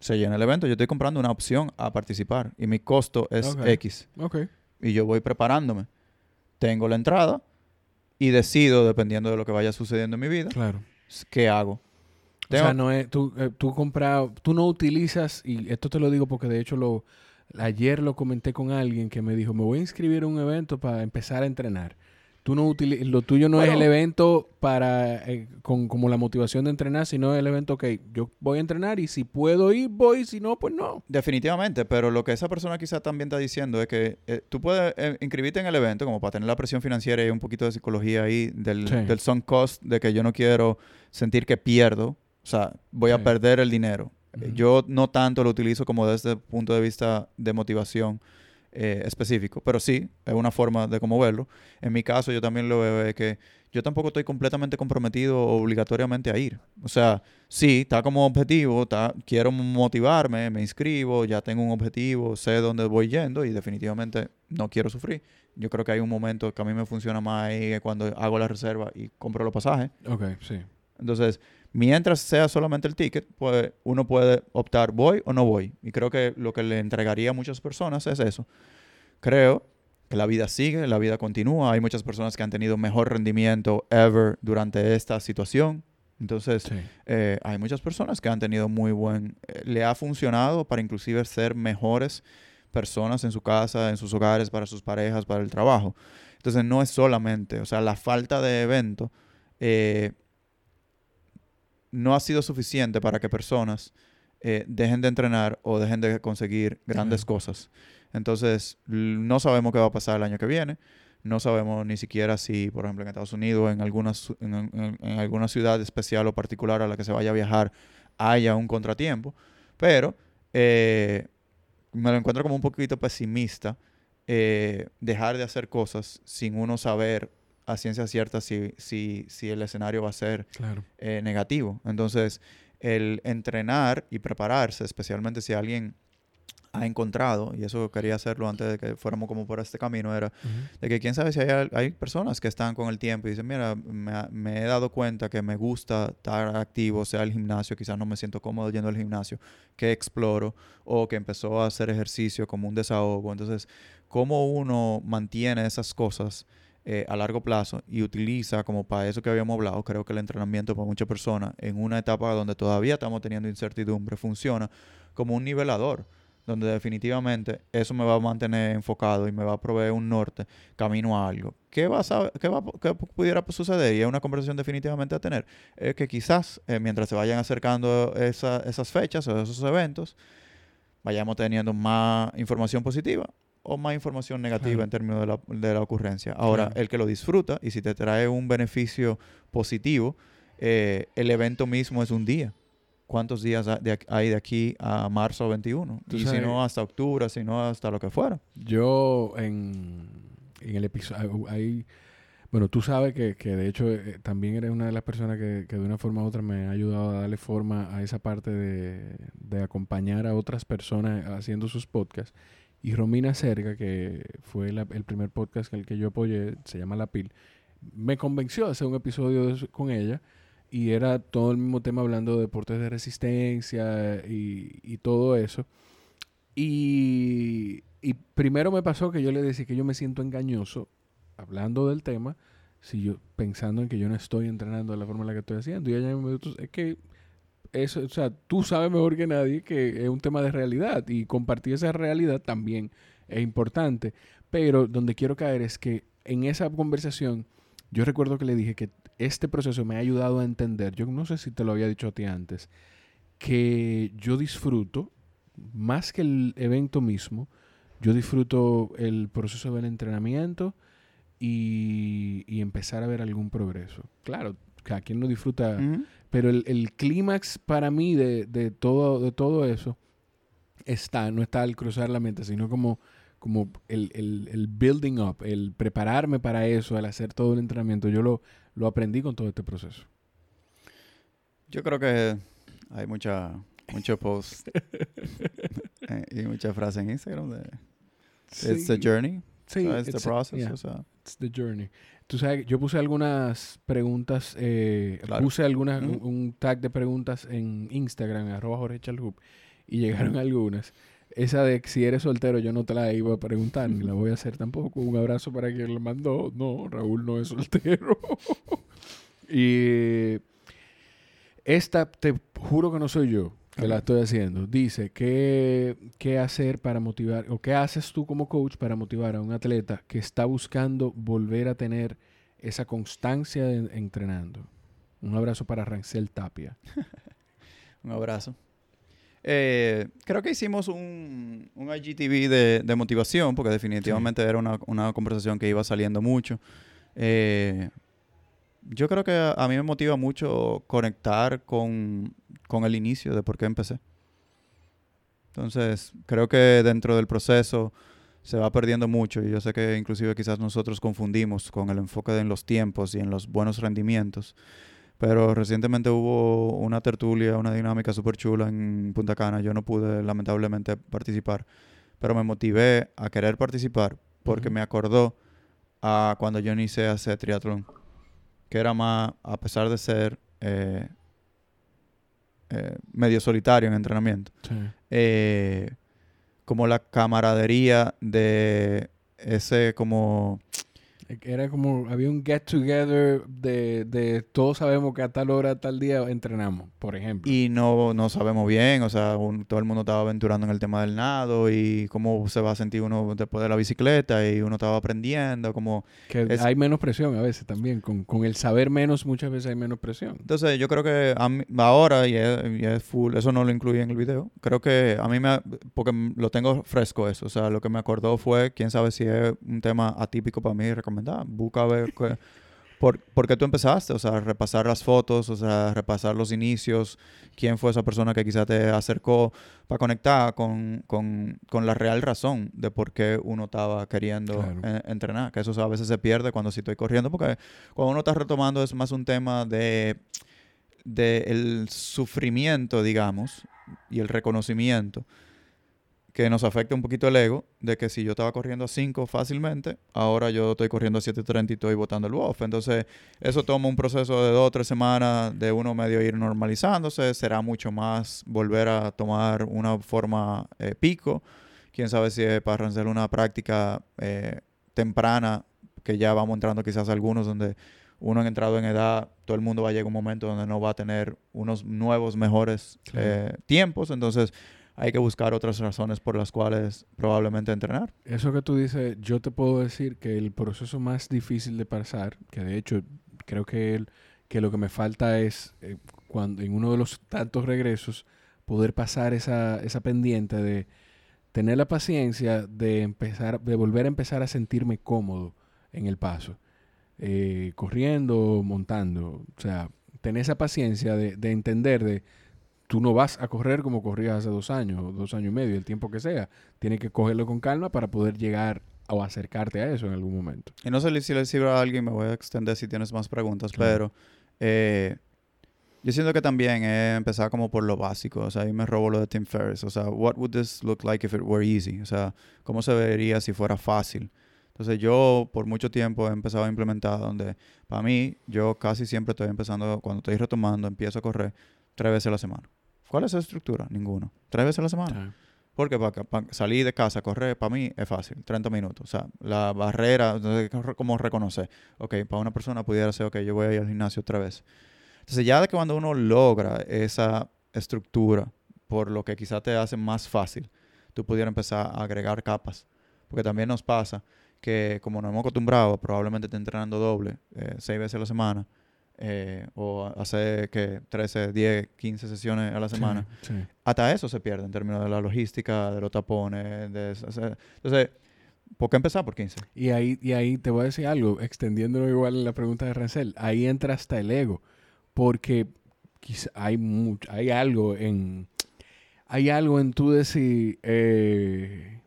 Se llena el evento, yo estoy comprando una opción a participar y mi costo es. X. Ok. y yo voy preparándome. Tengo la entrada y decido, dependiendo de lo que vaya sucediendo en mi vida, Claro. qué hago. O sea, no es, tú, eh, tú compras, tú no utilizas, y esto te lo digo porque de hecho lo, ayer lo comenté con alguien que me dijo, me voy a inscribir a un evento para empezar a entrenar. Tú no utili- lo tuyo no es el evento para eh, con como la motivación de entrenar, sino el evento, ok, yo voy a entrenar y si puedo ir, voy, si no, pues no. Definitivamente, pero lo que esa persona quizás también está diciendo es que eh, tú puedes eh, inscribirte en el evento como para tener la presión financiera y un poquito de psicología ahí del, Sí. del sunk cost, de que yo no quiero sentir que pierdo, sea, voy a perder el dinero. Eh. Yo no tanto lo utilizo como desde el punto de vista de motivación eh, específico, pero sí, es una forma de cómo verlo. En mi caso, yo también lo veo de que yo tampoco estoy completamente comprometido obligatoriamente a ir. O sea, sí, está como objetivo, está, quiero motivarme, me inscribo, ya tengo un objetivo, sé dónde voy yendo y definitivamente no quiero sufrir. Yo creo que hay un momento que a mí me funciona más ahí cuando hago la reserva y compro los pasajes. Ok, sí. Entonces, mientras sea solamente el ticket, pues uno puede optar voy o no voy. Y creo que lo que le entregaría a muchas personas es eso. Creo que la vida sigue, la vida continúa. Hay muchas personas que han tenido mejor rendimiento ever durante esta situación. Entonces, Sí. eh, hay muchas personas que han tenido muy buen... eh, le ha funcionado para inclusive ser mejores personas en su casa, en sus hogares, para sus parejas, para el trabajo. Entonces, no es solamente, o sea, la falta de evento eh, no ha sido suficiente para que personas eh, dejen de entrenar o dejen de conseguir grandes cosas. Entonces, no sabemos qué va a pasar el año que viene. No sabemos ni siquiera si, por ejemplo, en Estados Unidos, en alguna, su- en, en- en alguna ciudad especial o particular a la que se vaya a viajar, haya un contratiempo. Pero eh, me lo encuentro como un poquito pesimista eh, dejar de hacer cosas sin uno saber a ciencia cierta si, si, si el escenario va a ser Claro. eh, negativo. Entonces, el entrenar y prepararse, especialmente si alguien ha encontrado, y eso quería hacerlo antes de que fuéramos como por este camino, era Ujú. de que quién sabe si hay, hay personas que están con el tiempo y dicen, mira, me, me he dado cuenta que me gusta estar activo, sea el gimnasio, quizás no me siento cómodo yendo al gimnasio, que exploro, o que empezó a hacer ejercicio como un desahogo. Entonces, ¿cómo uno mantiene esas cosas eh, a largo plazo y utiliza como para eso que habíamos hablado? Creo que el entrenamiento para muchas personas en una etapa donde todavía estamos teniendo incertidumbre funciona como un nivelador donde definitivamente eso me va a mantener enfocado y me va a proveer un norte camino a algo. ¿Qué, va a saber- qué, va, qué pudiera suceder? Y es una conversación definitivamente a tener. Es que quizás eh, mientras se vayan acercando esa- esas fechas o esos eventos, vayamos teniendo más información positiva o más información negativa Claro. en términos de la, de la ocurrencia. Ahora, Claro. el que lo disfruta y si te trae un beneficio positivo, eh, el evento mismo es un día. ¿Cuántos días hay de aquí a marzo 21? Tú Y si no hasta octubre, si no hasta lo que fuera. Yo en, en el episodio, hay, bueno, tú sabes que, que de hecho eh, también eres una de las personas que, que de una forma u otra me ha ayudado a darle forma a esa parte de, de acompañar a otras personas haciendo sus podcasts. Y Romina Cerca, que fue el primer podcast en el que yo apoyé, se llama La Pil, me convenció a hacer un episodio con ella y era todo el mismo tema hablando de deportes de resistencia y, todo eso. Y, y primero me pasó que yo le decía que yo me siento engañoso hablando del tema, si yo pensando en que yo no estoy entrenando de la forma en la que estoy haciendo. Y ella me dijo, es que o sea, tú sabes mejor que nadie que es un tema de realidad y compartir esa realidad también es importante. Pero donde quiero caer es que en esa conversación yo recuerdo que le dije que este proceso me ha ayudado a entender, yo no sé si te lo había dicho a ti antes, que yo disfruto, más que el evento mismo, yo disfruto el proceso del entrenamiento y, y empezar a ver algún progreso. Claro, cada quien no disfruta, Ujú. pero el, el clímax para mí de, de todo, de todo eso está, no está al cruzar la mente, sino como, como el, el- el building up, el prepararme para eso, al hacer todo el entrenamiento. Yo lo, lo aprendí con todo este proceso. Yo creo que hay mucha, mucho post <laughs> eh, y mucha frase en Instagram de It's the journey, Sí, o sea, it's the it's a- process, yeah. o sea, It's the journey. Tú sabes, yo puse algunas preguntas, eh, Claro. puse algunas, un, tag de preguntas en Instagram, arroba Jorge Chalhub, y llegaron <laughs> algunas. Esa de si eres soltero, yo no te la iba a preguntar, ni la voy a hacer tampoco. Un abrazo para quien lo mandó. No, Raúl no es <laughs> soltero. y esta, te juro que no soy yo que la estoy haciendo. Dice, ¿qué, ¿qué hacer para motivar, o qué haces tú como coach para motivar a un atleta que está buscando volver a tener esa constancia en- entrenando. Un abrazo para Rancel Tapia. <laughs> Un abrazo. Eh, creo que hicimos un, un IGTV de, de motivación, porque definitivamente era una, una conversación que iba saliendo mucho. Eh, yo creo que a, a mí me motiva mucho conectar con, con el inicio de por qué empecé. Entonces, creo que dentro del proceso se va perdiendo mucho y yo sé que inclusive quizás nosotros confundimos con el enfoque en los tiempos y en los buenos rendimientos. Pero recientemente hubo una tertulia, una dinámica súper chula en Punta Cana. Yo no pude lamentablemente participar, pero me motivé a querer participar porque me acordó a cuando yo inicié a hacer triatlón, que era más, a pesar de ser eh, eh, medio solitario en entrenamiento, Sí. eh, como la camaradería de ese como Era como, había un get together de, de todos sabemos que a tal hora, tal día entrenamos, por ejemplo. y no, no sabemos bien, o sea, un- todo el mundo estaba aventurando en el tema del nado y cómo se va a sentir uno después de la bicicleta y uno estaba aprendiendo, como... que es- hay menos presión a veces también. Con, con el saber menos, muchas veces hay menos presión. Entonces yo creo que mí- ahora, y es, y es full, eso no lo incluí en el video, creo que a mí me... porque lo tengo fresco eso, o sea, lo que me acordó fue, quién sabe si es un tema atípico para mí busca ver por, por qué tú empezaste, o sea, repasar las fotos, o sea, repasar los inicios, quién fue esa persona que quizá te acercó para conectar con, con, con la real razón de por qué uno estaba queriendo Claro. eh, entrenar, que eso a veces se pierde cuando sí estoy corriendo, porque cuando uno está retomando es más un tema de, de el sufrimiento, digamos, y el reconocimiento que nos afecta un poquito el ego, de que si yo estaba corriendo a 5 fácilmente, ahora yo estoy corriendo a 7.30 y estoy botando el WOF. Entonces, eso toma un proceso de dos o tres semanas de uno medio ir normalizándose. Será mucho más volver a tomar una forma eh, pico. Quién sabe si es para hacer una práctica eh, temprana, que ya vamos entrando quizás algunos donde uno ha entrado en edad, todo el mundo va a llegar un momento donde no va a tener unos nuevos, mejores Claro. eh, tiempos. Entonces, hay que buscar otras razones por las cuales probablemente entrenar. Eso que tú dices, yo te puedo decir que el proceso más difícil de pasar, que de hecho creo que, que lo que me falta es, eh, cuando en uno de los tantos regresos, poder pasar esa, esa pendiente de tener la paciencia de empezar, de volver a empezar a sentirme cómodo en el paso, eh, corriendo, montando, o sea, tener esa paciencia de entender de tú no vas a correr como corrías hace dos años, dos años y medio, el tiempo que sea. Tienes que cogerlo con calma para poder llegar o acercarte a eso en algún momento. Y no sé si le sirve a alguien, me voy a extender si tienes más preguntas, Claro. pero eh, yo siento que también es empezar como por lo básico. O sea, ahí me robo lo de Tim Ferriss. O sea, what would this look like if it were easy? O sea, ¿cómo se vería si fuera fácil? Entonces yo por mucho tiempo he empezado a implementar donde, para mí, yo casi siempre estoy empezando, cuando estoy retomando, empiezo a correr tres veces a la semana. ¿Cuál es la estructura? Ninguno. Tres veces a la semana. Porque para, salir de casa correr, para mí es fácil, 30 minutos. O sea, la barrera, ¿cómo reconocer? Ok, para una persona pudiera ser, ok, yo voy a ir al gimnasio otra vez. Entonces, ya de que cuando uno logra esa estructura, por lo que quizá te hace más fácil, tú pudieras empezar a agregar capas. Porque también nos pasa que, como nos hemos acostumbrado, probablemente te entrenando doble, eh, seis veces a la semana, eh, o hacer que 13, 10, 15 sesiones a la semana Sí, sí. hasta eso se pierde en términos de la logística, de los tapones. De, o sea, entonces, ¿por qué empezar por 15? Y ahí, y ahí te voy a decir algo, extendiéndolo igual en la pregunta de Rancel, ahí entra hasta el ego, porque quizá hay mucho, hay algo en, hay algo en tú decir, eh,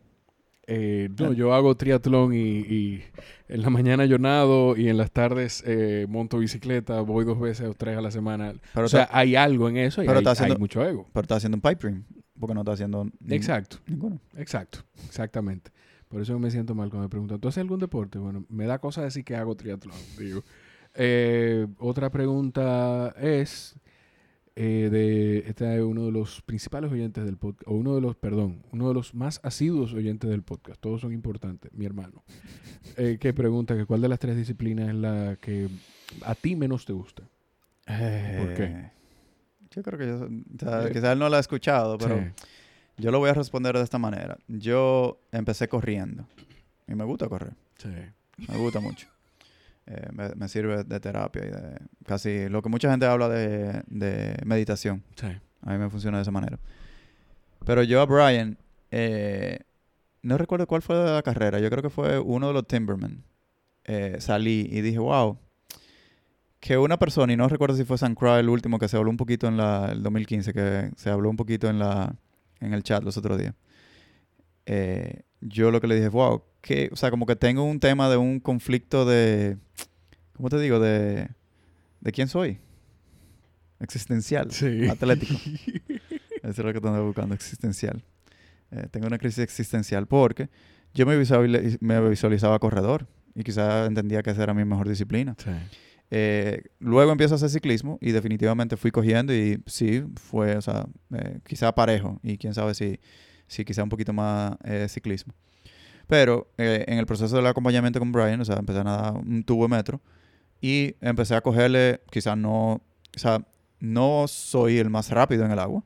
eh, no, yo hago triatlón y, y en la mañana yo nado y en las tardes eh, monto bicicleta, voy dos veces o tres a la semana. Pero, o sea, está, hay algo en eso y pero hay, está haciendo- hay mucho ego. pero está haciendo un pipe dream, porque no está haciendo ni- Exacto. ninguno. Exacto, exactamente. Por eso me siento mal cuando me preguntan, ¿tú haces algún deporte? Bueno, me da cosa decir que hago triatlón, <laughs> digo. Eh, otra pregunta es, eh, de, este es uno de los principales oyentes del podcast, o uno de los, perdón, uno de los más asiduos oyentes del podcast, todos son importantes, mi hermano, <laughs> eh, que pregunta que cuál de las tres disciplinas es la que a ti menos te gusta. ¿Por qué? Eh, Yo creo que yo, o sea, Eh, quizás él no lo ha escuchado, pero Sí. yo lo voy a responder de esta manera. Yo empecé corriendo y me gusta correr, Sí. me gusta mucho. Eh, me, me sirve de terapia y de casi lo que mucha gente habla de, de meditación. Sí. A mí me funciona de esa manera. Pero yo a Brian, eh, no recuerdo cuál fue la carrera, yo creo que fue uno de los Timbermen. Eh, salí y dije, wow, que una persona, y no recuerdo si fue San Croix el último que se habló un poquito en la, el 2015, que se habló un poquito en, la, en el chat los otros días. Eh, yo lo que le dije, wow, que, o sea, como que tengo un tema de un conflicto de, ¿cómo te digo? De, ¿de quién soy? Existencial, Sí. atlético. <laughs> Eso es lo que estaba buscando, existencial. Eh, tengo una crisis existencial porque yo me, visuali- me visualizaba corredor y quizá entendía que esa era mi mejor disciplina. Sí. Eh, luego empiezo a hacer ciclismo y definitivamente fui cogiendo y sí, fue, o sea, eh, quizá parejo y quién sabe si, si quizá un poquito más eh, ciclismo. Pero eh, en el proceso del acompañamiento con Brian, o sea, empecé a nadar un tubo de metro y empecé a cogerle, quizá no, o sea, no soy el más rápido en el agua,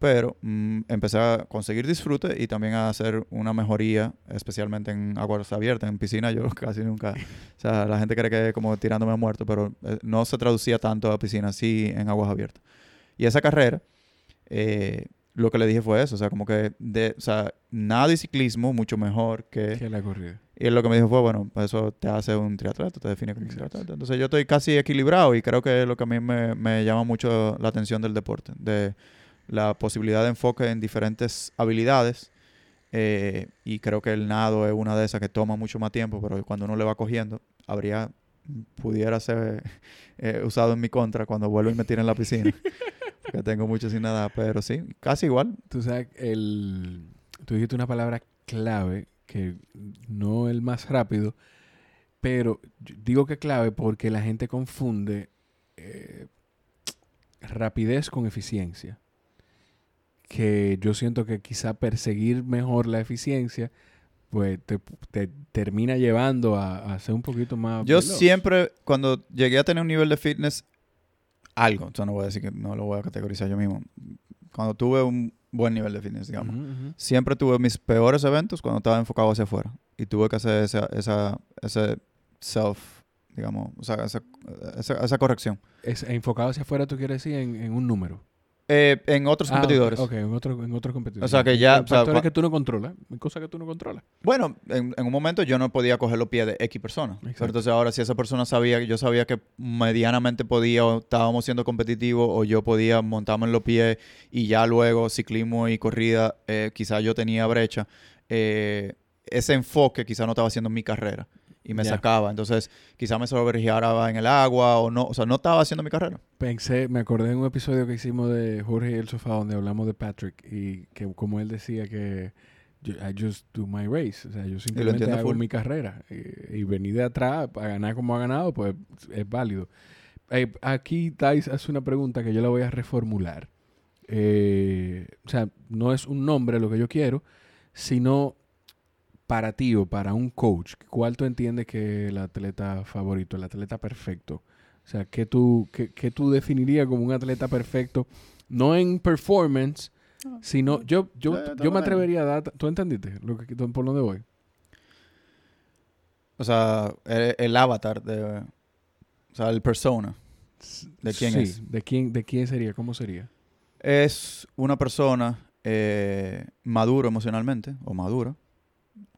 pero mm, empecé a conseguir disfrute y también a hacer una mejoría, especialmente en aguas abiertas, en piscina yo <laughs> casi nunca, o sea, la gente cree que como tirándome a muerto, pero eh, no se traducía tanto a piscina, sí en aguas abiertas. Y esa carrera, eh, lo que le dije fue eso, o sea, como que, de, o sea, nada y ciclismo mucho mejor que... Que la corrida. Y él lo que me dijo fue, bueno, pues eso te hace un triatleta, te define como un triatleta. Entonces yo estoy casi equilibrado y creo que es lo que a mí me, me llama mucho la atención del deporte, de la posibilidad de enfoque en diferentes habilidades. eh, y creo que el nado es una de esas que toma mucho más tiempo, pero cuando uno le va cogiendo, habría, pudiera ser <laughs> eh, usado en mi contra cuando vuelvo y me tire en la piscina. <laughs> porque tengo mucho sin nada, pero sí, casi igual. Tú sabes, el, tú dijiste una palabra clave que no el más rápido, pero digo que clave porque la gente confunde eh, rapidez con eficiencia. Que yo siento que quizá perseguir mejor la eficiencia, pues te, te termina llevando a, a ser un poquito más. Yo veloz. siempre, cuando llegué a tener un nivel de fitness, algo, o sea, no voy a decir que no lo voy a categorizar yo mismo. Cuando tuve un buen nivel de fitness, digamos, siempre tuve mis peores eventos cuando estaba enfocado hacia afuera. Y tuve que hacer esa, esa, ese self, digamos, o sea, esa, esa, esa corrección. Es, enfocado hacia afuera, tú quieres decir en, en un número. Eh, en otros Ah, competidores. Ok, en, otro, en otros competidores. O sea, que ya, En o sea, factores cua- que tú no controlas, cosas que tú no controlas. Bueno, en, en un momento yo no podía coger los pies de X persona. Pero Exacto. entonces ahora si esa persona sabía, yo sabía que medianamente podía o estábamos siendo competitivos o yo podía montarme en los pies y ya luego ciclismo y corrida, eh, quizá yo tenía brecha. eh, ese enfoque quizá no estaba haciendo en mi carrera y me sacaba. Entonces quizá me sobregiara en el agua o no, o sea, no estaba haciendo mi carrera. Pensé, me acordé de un episodio que hicimos de Jorge y el Sofá donde hablamos de Patrick y que como él decía que I just do my race, o sea, yo simplemente hago full. mi carrera y, y venir de atrás a ganar como ha ganado, pues es válido. Eh, aquí Thais hace una pregunta que yo la voy a reformular. Eh, o sea, no es un nombre lo que yo quiero, sino para ti o para un coach, ¿cuál tú entiendes que es el atleta favorito, el atleta perfecto? O sea, ¿qué tú, qué, qué tú definirías como un atleta perfecto? No en performance, sino yo, yo, te yo me atrevería a dar... ¿Tú entendiste lo que, por dónde voy? O sea, el, el avatar de... O sea, el persona. ¿De quién Sí, es? ¿De quién, ¿De quién sería? ¿Cómo sería? Es una persona eh, maduro emocionalmente o madura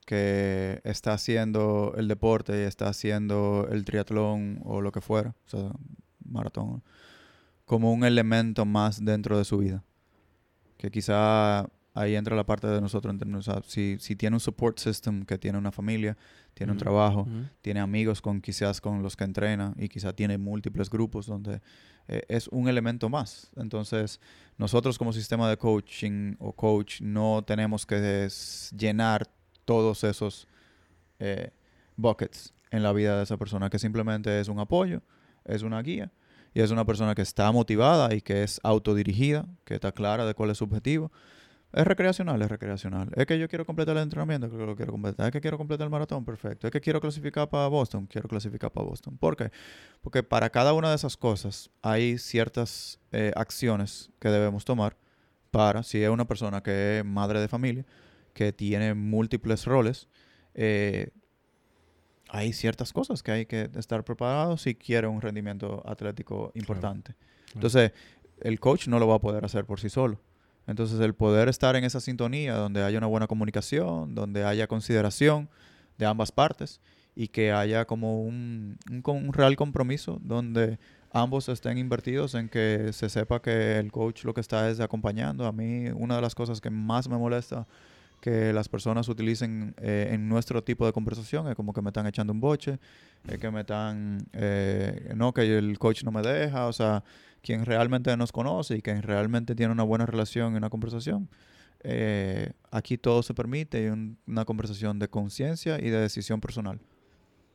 que está haciendo el deporte y está haciendo el triatlón o lo que fuera, o sea, maratón, como un elemento más dentro de su vida. Que quizá ahí entra la parte de nosotros, entendernos, o sea, si, si tiene un support system, que tiene una familia, tiene un Ujú, trabajo, ujú. tiene amigos con quizás con los que entrena y quizá tiene múltiples grupos donde eh, es un elemento más. Entonces, nosotros como sistema de coaching o coach no tenemos que llenar todos esos eh, buckets en la vida de esa persona, que simplemente es un apoyo, es una guía y es una persona que está motivada y que es autodirigida, que está clara de cuál es su objetivo. Es recreacional, es recreacional. Es que yo quiero completar el entrenamiento, que quiero completar. Es que quiero completar el maratón, perfecto. Es que quiero clasificar para Boston, quiero clasificar para Boston. ¿Por qué? Porque para cada una de esas cosas hay ciertas eh, acciones que debemos tomar para, si es una persona que es madre de familia, que tiene múltiples roles, eh, hay ciertas cosas que hay que estar preparados si quiere un rendimiento atlético importante. Entonces, el coach no lo va a poder hacer por sí solo. Entonces, el poder estar en esa sintonía donde haya una buena comunicación, donde haya consideración de ambas partes y que haya como un, un, real compromiso donde ambos estén invertidos en que se sepa que el coach lo que está es acompañando. A mí una de las cosas que más me molesta que las personas utilicen eh, en nuestro tipo de conversación es como que me están echando un boche, es que me están, eh, no, que el coach no me deja, o sea, quien realmente nos conoce y quien realmente tiene una buena relación y una conversación. Eh, aquí todo se permite y una conversación de conciencia y de decisión personal.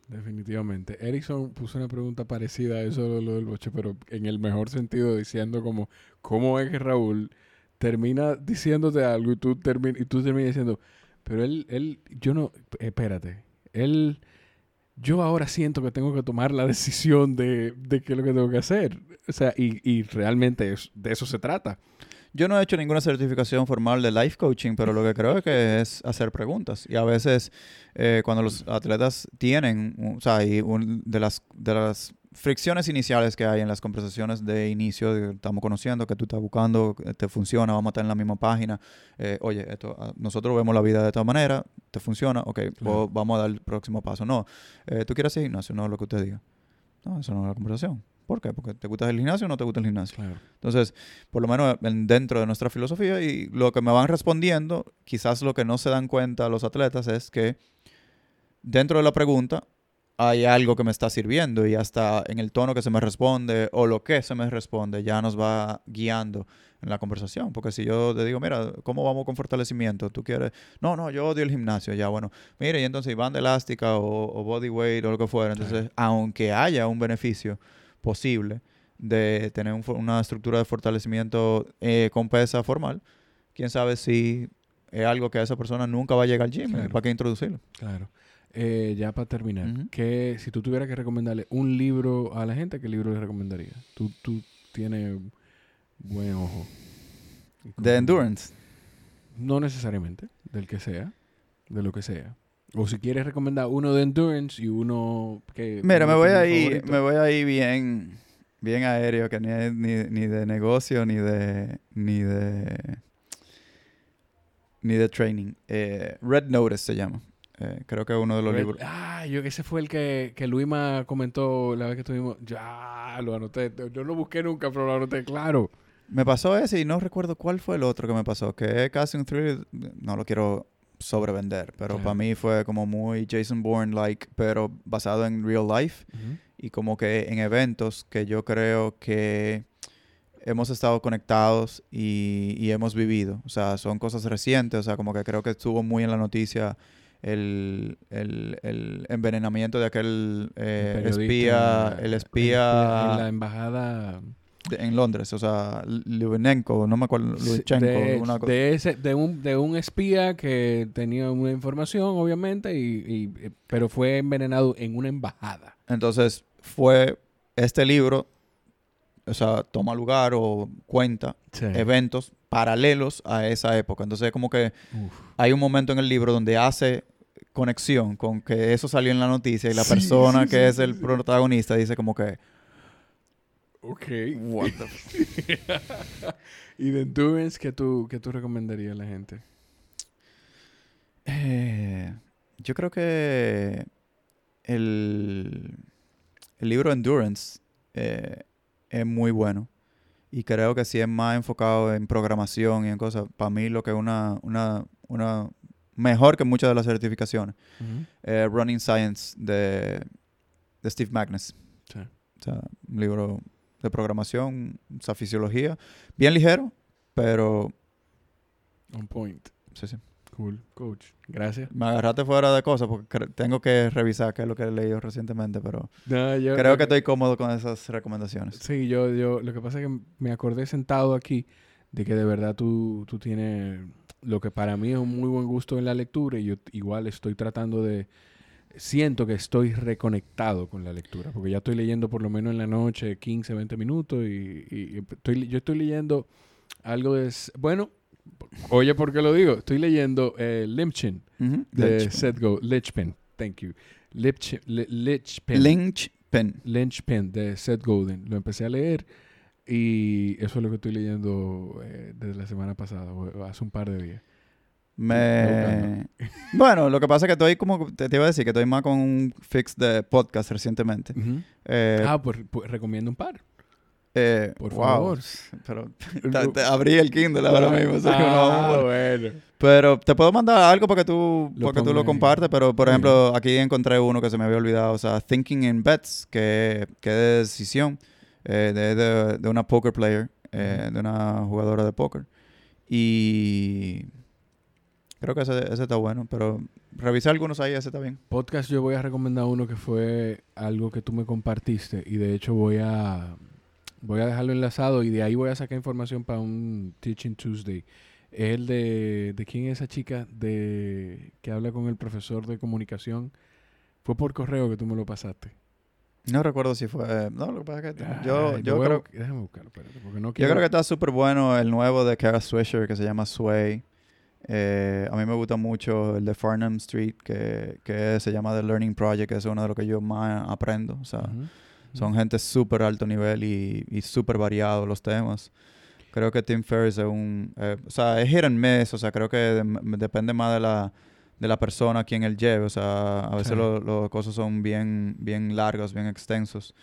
Definitivamente. Erickson puso una pregunta parecida a eso de lo del boche, pero en el mejor sentido, diciendo como, ¿cómo es que Raúl termina diciéndote algo y tú, termi y tú terminas diciendo, pero él, él, yo no, espérate, él, yo ahora siento que tengo que tomar la decisión de, de qué es lo que tengo que hacer. O sea, y, y realmente de eso se trata. Yo no he hecho ninguna certificación formal de life coaching, pero lo que creo es que es hacer preguntas. Y a veces eh, cuando los atletas tienen, o sea, y de, las, de las fricciones iniciales que hay en las conversaciones de inicio, estamos conociendo, que tú estás buscando, te funciona, vamos a estar en la misma página. Eh, oye, esto, ah, nosotros vemos la vida de esta manera, te funciona, ok, pues vamos a dar el próximo paso. No, eh, tú quieres ir gimnasio, no lo que usted diga. No, eso no es la conversación. ¿Por qué? Porque te gusta el gimnasio o no te gusta el gimnasio. Entonces, por lo menos dentro de nuestra filosofía y lo que me van respondiendo, quizás lo que no se dan cuenta los atletas es que dentro de la pregunta hay algo que me está sirviendo y hasta en el tono que se me responde o lo que se me responde ya nos va guiando en la conversación. Porque si yo te digo, mira, ¿cómo vamos con fortalecimiento? Tú quieres, no, no, yo odio el gimnasio, ya, bueno, mire, y entonces banda elástica o, body weight o lo que fuera. Entonces, aunque haya un beneficio, posible de tener una estructura de fortalecimiento eh, con pesa formal, quién sabe si es algo que a esa persona nunca va a llegar al gym, ¿para qué introducirlo? Claro. Eh, ya para terminar, si tú tuvieras que recomendarle un libro a la gente, ¿qué libro le recomendarías? Tú, tú tienes buen ojo. ¿De endurance? No necesariamente, del que sea, de lo que sea. O si quieres recomendar uno de endurance y uno que... Mira, me voy ahí, me voy ahí bien, bien aéreo, que ni, ni, ni de negocio, ni de... Ni de ni de training. Eh, Red Notice se llama. Eh, creo que uno de los libros. Ah, yo ese fue el que, que Luima comentó la vez que estuvimos. Ya, lo anoté. Yo no lo busqué nunca, pero lo anoté, claro. Me pasó ese y no recuerdo cuál fue el otro que me pasó. Que es casi un thriller. No lo quiero sobrevender. Pero para mí fue como muy Jason Bourne-like, pero basado en real life. Y como que en eventos que yo creo que hemos estado conectados y, hemos vivido. O sea, son cosas recientes. O sea, como que creo que estuvo muy en la noticia el, envenenamiento de aquel eh, espía, el espía... En la embajada en Londres, o sea, Lubinenko, no me acuerdo, de, de, ese, de, un, de un espía que tenía una información, obviamente, y, pero fue envenenado en una embajada. Entonces, fue este libro, o sea, toma lugar o cuenta eventos paralelos a esa época. Entonces, como que hay un momento en el libro donde hace conexión con que eso salió en la noticia y la persona que es el protagonista dice como que Ok. What <laughs> ¿Y de Endurance qué tú, qué tú recomendarías a la gente? Eh, yo creo que el, el libro Endurance eh, es muy bueno. Y creo que sí es más enfocado en programación y en cosas. Para mí lo que es una, una, una mejor que muchas de las certificaciones. Running Science de, de Steve Magnus. Sí. O sea, un libro de programación, esa fisiología. Bien ligero, pero... On point. Sí, sí. Cool, coach. Gracias. Me agarraste fuera de cosas porque tengo que revisar qué es lo que he leído recientemente, pero creo que estoy cómodo con esas recomendaciones. Sí, yo, yo, lo que pasa es que me acordé sentado aquí de que de verdad tú, tú tienes lo que para mí es un muy buen gusto en la lectura y yo igual estoy tratando de, siento que estoy reconectado con la lectura, porque ya estoy leyendo por lo menos en la noche 15, 20 minutos y, estoy, yo estoy leyendo algo de... Bueno, oye, ¿por qué lo digo? Estoy leyendo eh, Limchin de Seth Go, Lichpin, thank you. Lynch, Lynchpin. Lynchpin. Lynchpin de Seth Godin. Lo empecé a leer y eso es lo que estoy leyendo eh, desde la semana pasada, o hace un par de días. Me... <laughs> bueno, lo que pasa es que estoy como, te, iba a decir que estoy más con un fix de podcast recientemente. Eh, ah, pues, pues, recomiendo un par. Eh, Por favor. <laughs> Pero <laughs> te, abrí el Kindle ahora mismo. <laughs> ah, bueno. Pero te puedo mandar algo para que tú lo, tú lo compartes. Pero, por ejemplo, aquí encontré uno que se me había olvidado. O sea, Thinking in Bets, que, que de decisión eh, de, de, una poker player, eh, de una jugadora de póker. Y creo que ese, ese está bueno. Pero revisé algunos ahí, ese está bien. Podcast yo voy a recomendar uno que fue algo que tú me compartiste. Y de hecho voy a Voy a dejarlo enlazado y de ahí voy a sacar información para un Teaching Tuesday. Es el de, de quién es esa chica de que habla con el profesor de comunicación. Fue por correo que tú me lo pasaste. No recuerdo si fue. No, lo que pasa es que. yo, yo creo. déjame buscarlo, espérate, porque no Yo creo que está súper bueno el nuevo de Kara Swisher que se llama Sway. Eh, a mí me gusta mucho el de Farnham Street que, que se llama The Learning Project, que es uno de los que yo más aprendo. O sea, son gente súper alto nivel y, y súper variados los temas. Creo que Tim Ferriss es un... Eh, o sea, es hit and miss. O sea, creo que depende más de la, de la persona a quien él lleve. O sea, a veces los cosas son bien, bien largos, bien extensos.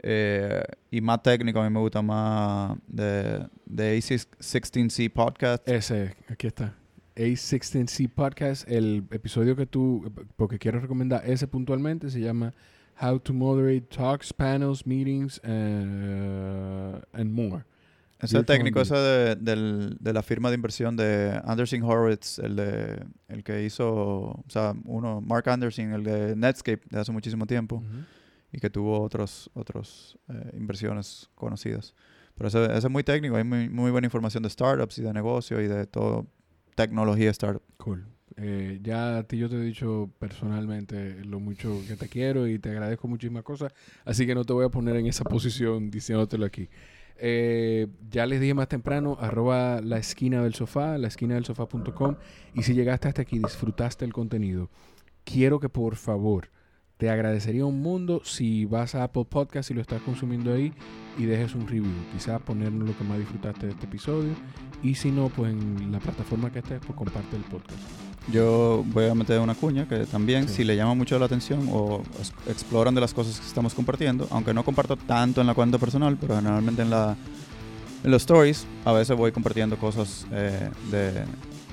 Eh, y más técnico, a mí me gusta más de, de A16C Podcast. Ese, aquí está. A16C Podcast, el episodio que tú, porque quiero recomendar ese puntualmente, se llama how to moderate talks, panels, meetings, uh, and more. Ese técnico, ese de, de, la firma de inversión de Anderson Horowitz, el, de, el que hizo, o sea, uno, Mark Anderson, el de Netscape de hace muchísimo tiempo, y que tuvo otros, otros eh, inversiones conocidas. Pero ese, ese, es muy técnico, hay muy, muy buena información de startups y de negocio y de todo, tecnología startup. Cool. Eh, ya a ti yo te he dicho personalmente lo mucho que te quiero y te agradezco muchísimas cosas, así que no te voy a poner en esa posición diciéndotelo aquí. Eh, ya les dije más temprano, arroba la esquina del sofá, la esquina del sofá.com y si llegaste hasta aquí, disfrutaste el contenido, quiero que por favor te agradecería un mundo si vas a Apple Podcast y lo estás consumiendo ahí y dejes un review. Quizás ponernos lo que más disfrutaste de este episodio. Y si no, pues en la plataforma que estés, pues comparte el podcast. Yo voy a meter una cuña que también, si le llama mucho la atención o exploran de las cosas que estamos compartiendo, aunque no comparto tanto en la cuenta personal, pero generalmente en, la, en los stories, a veces voy compartiendo cosas eh, de,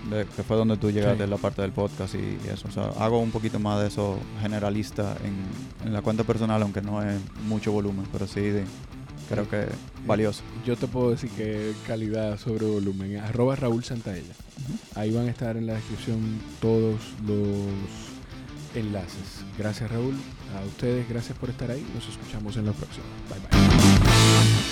que fue donde tú llegaste de la parte del podcast y, eso. O sea, hago un poquito más de eso generalista en, en la cuenta personal, aunque no es mucho volumen, pero sí creo que valioso. Yo te puedo decir que calidad sobre volumen. Arroba Raúl Santaella. Ahí van a estar en la descripción todos los enlaces. Gracias Raúl. A ustedes, gracias por estar ahí. Nos escuchamos en la próxima. Bye bye.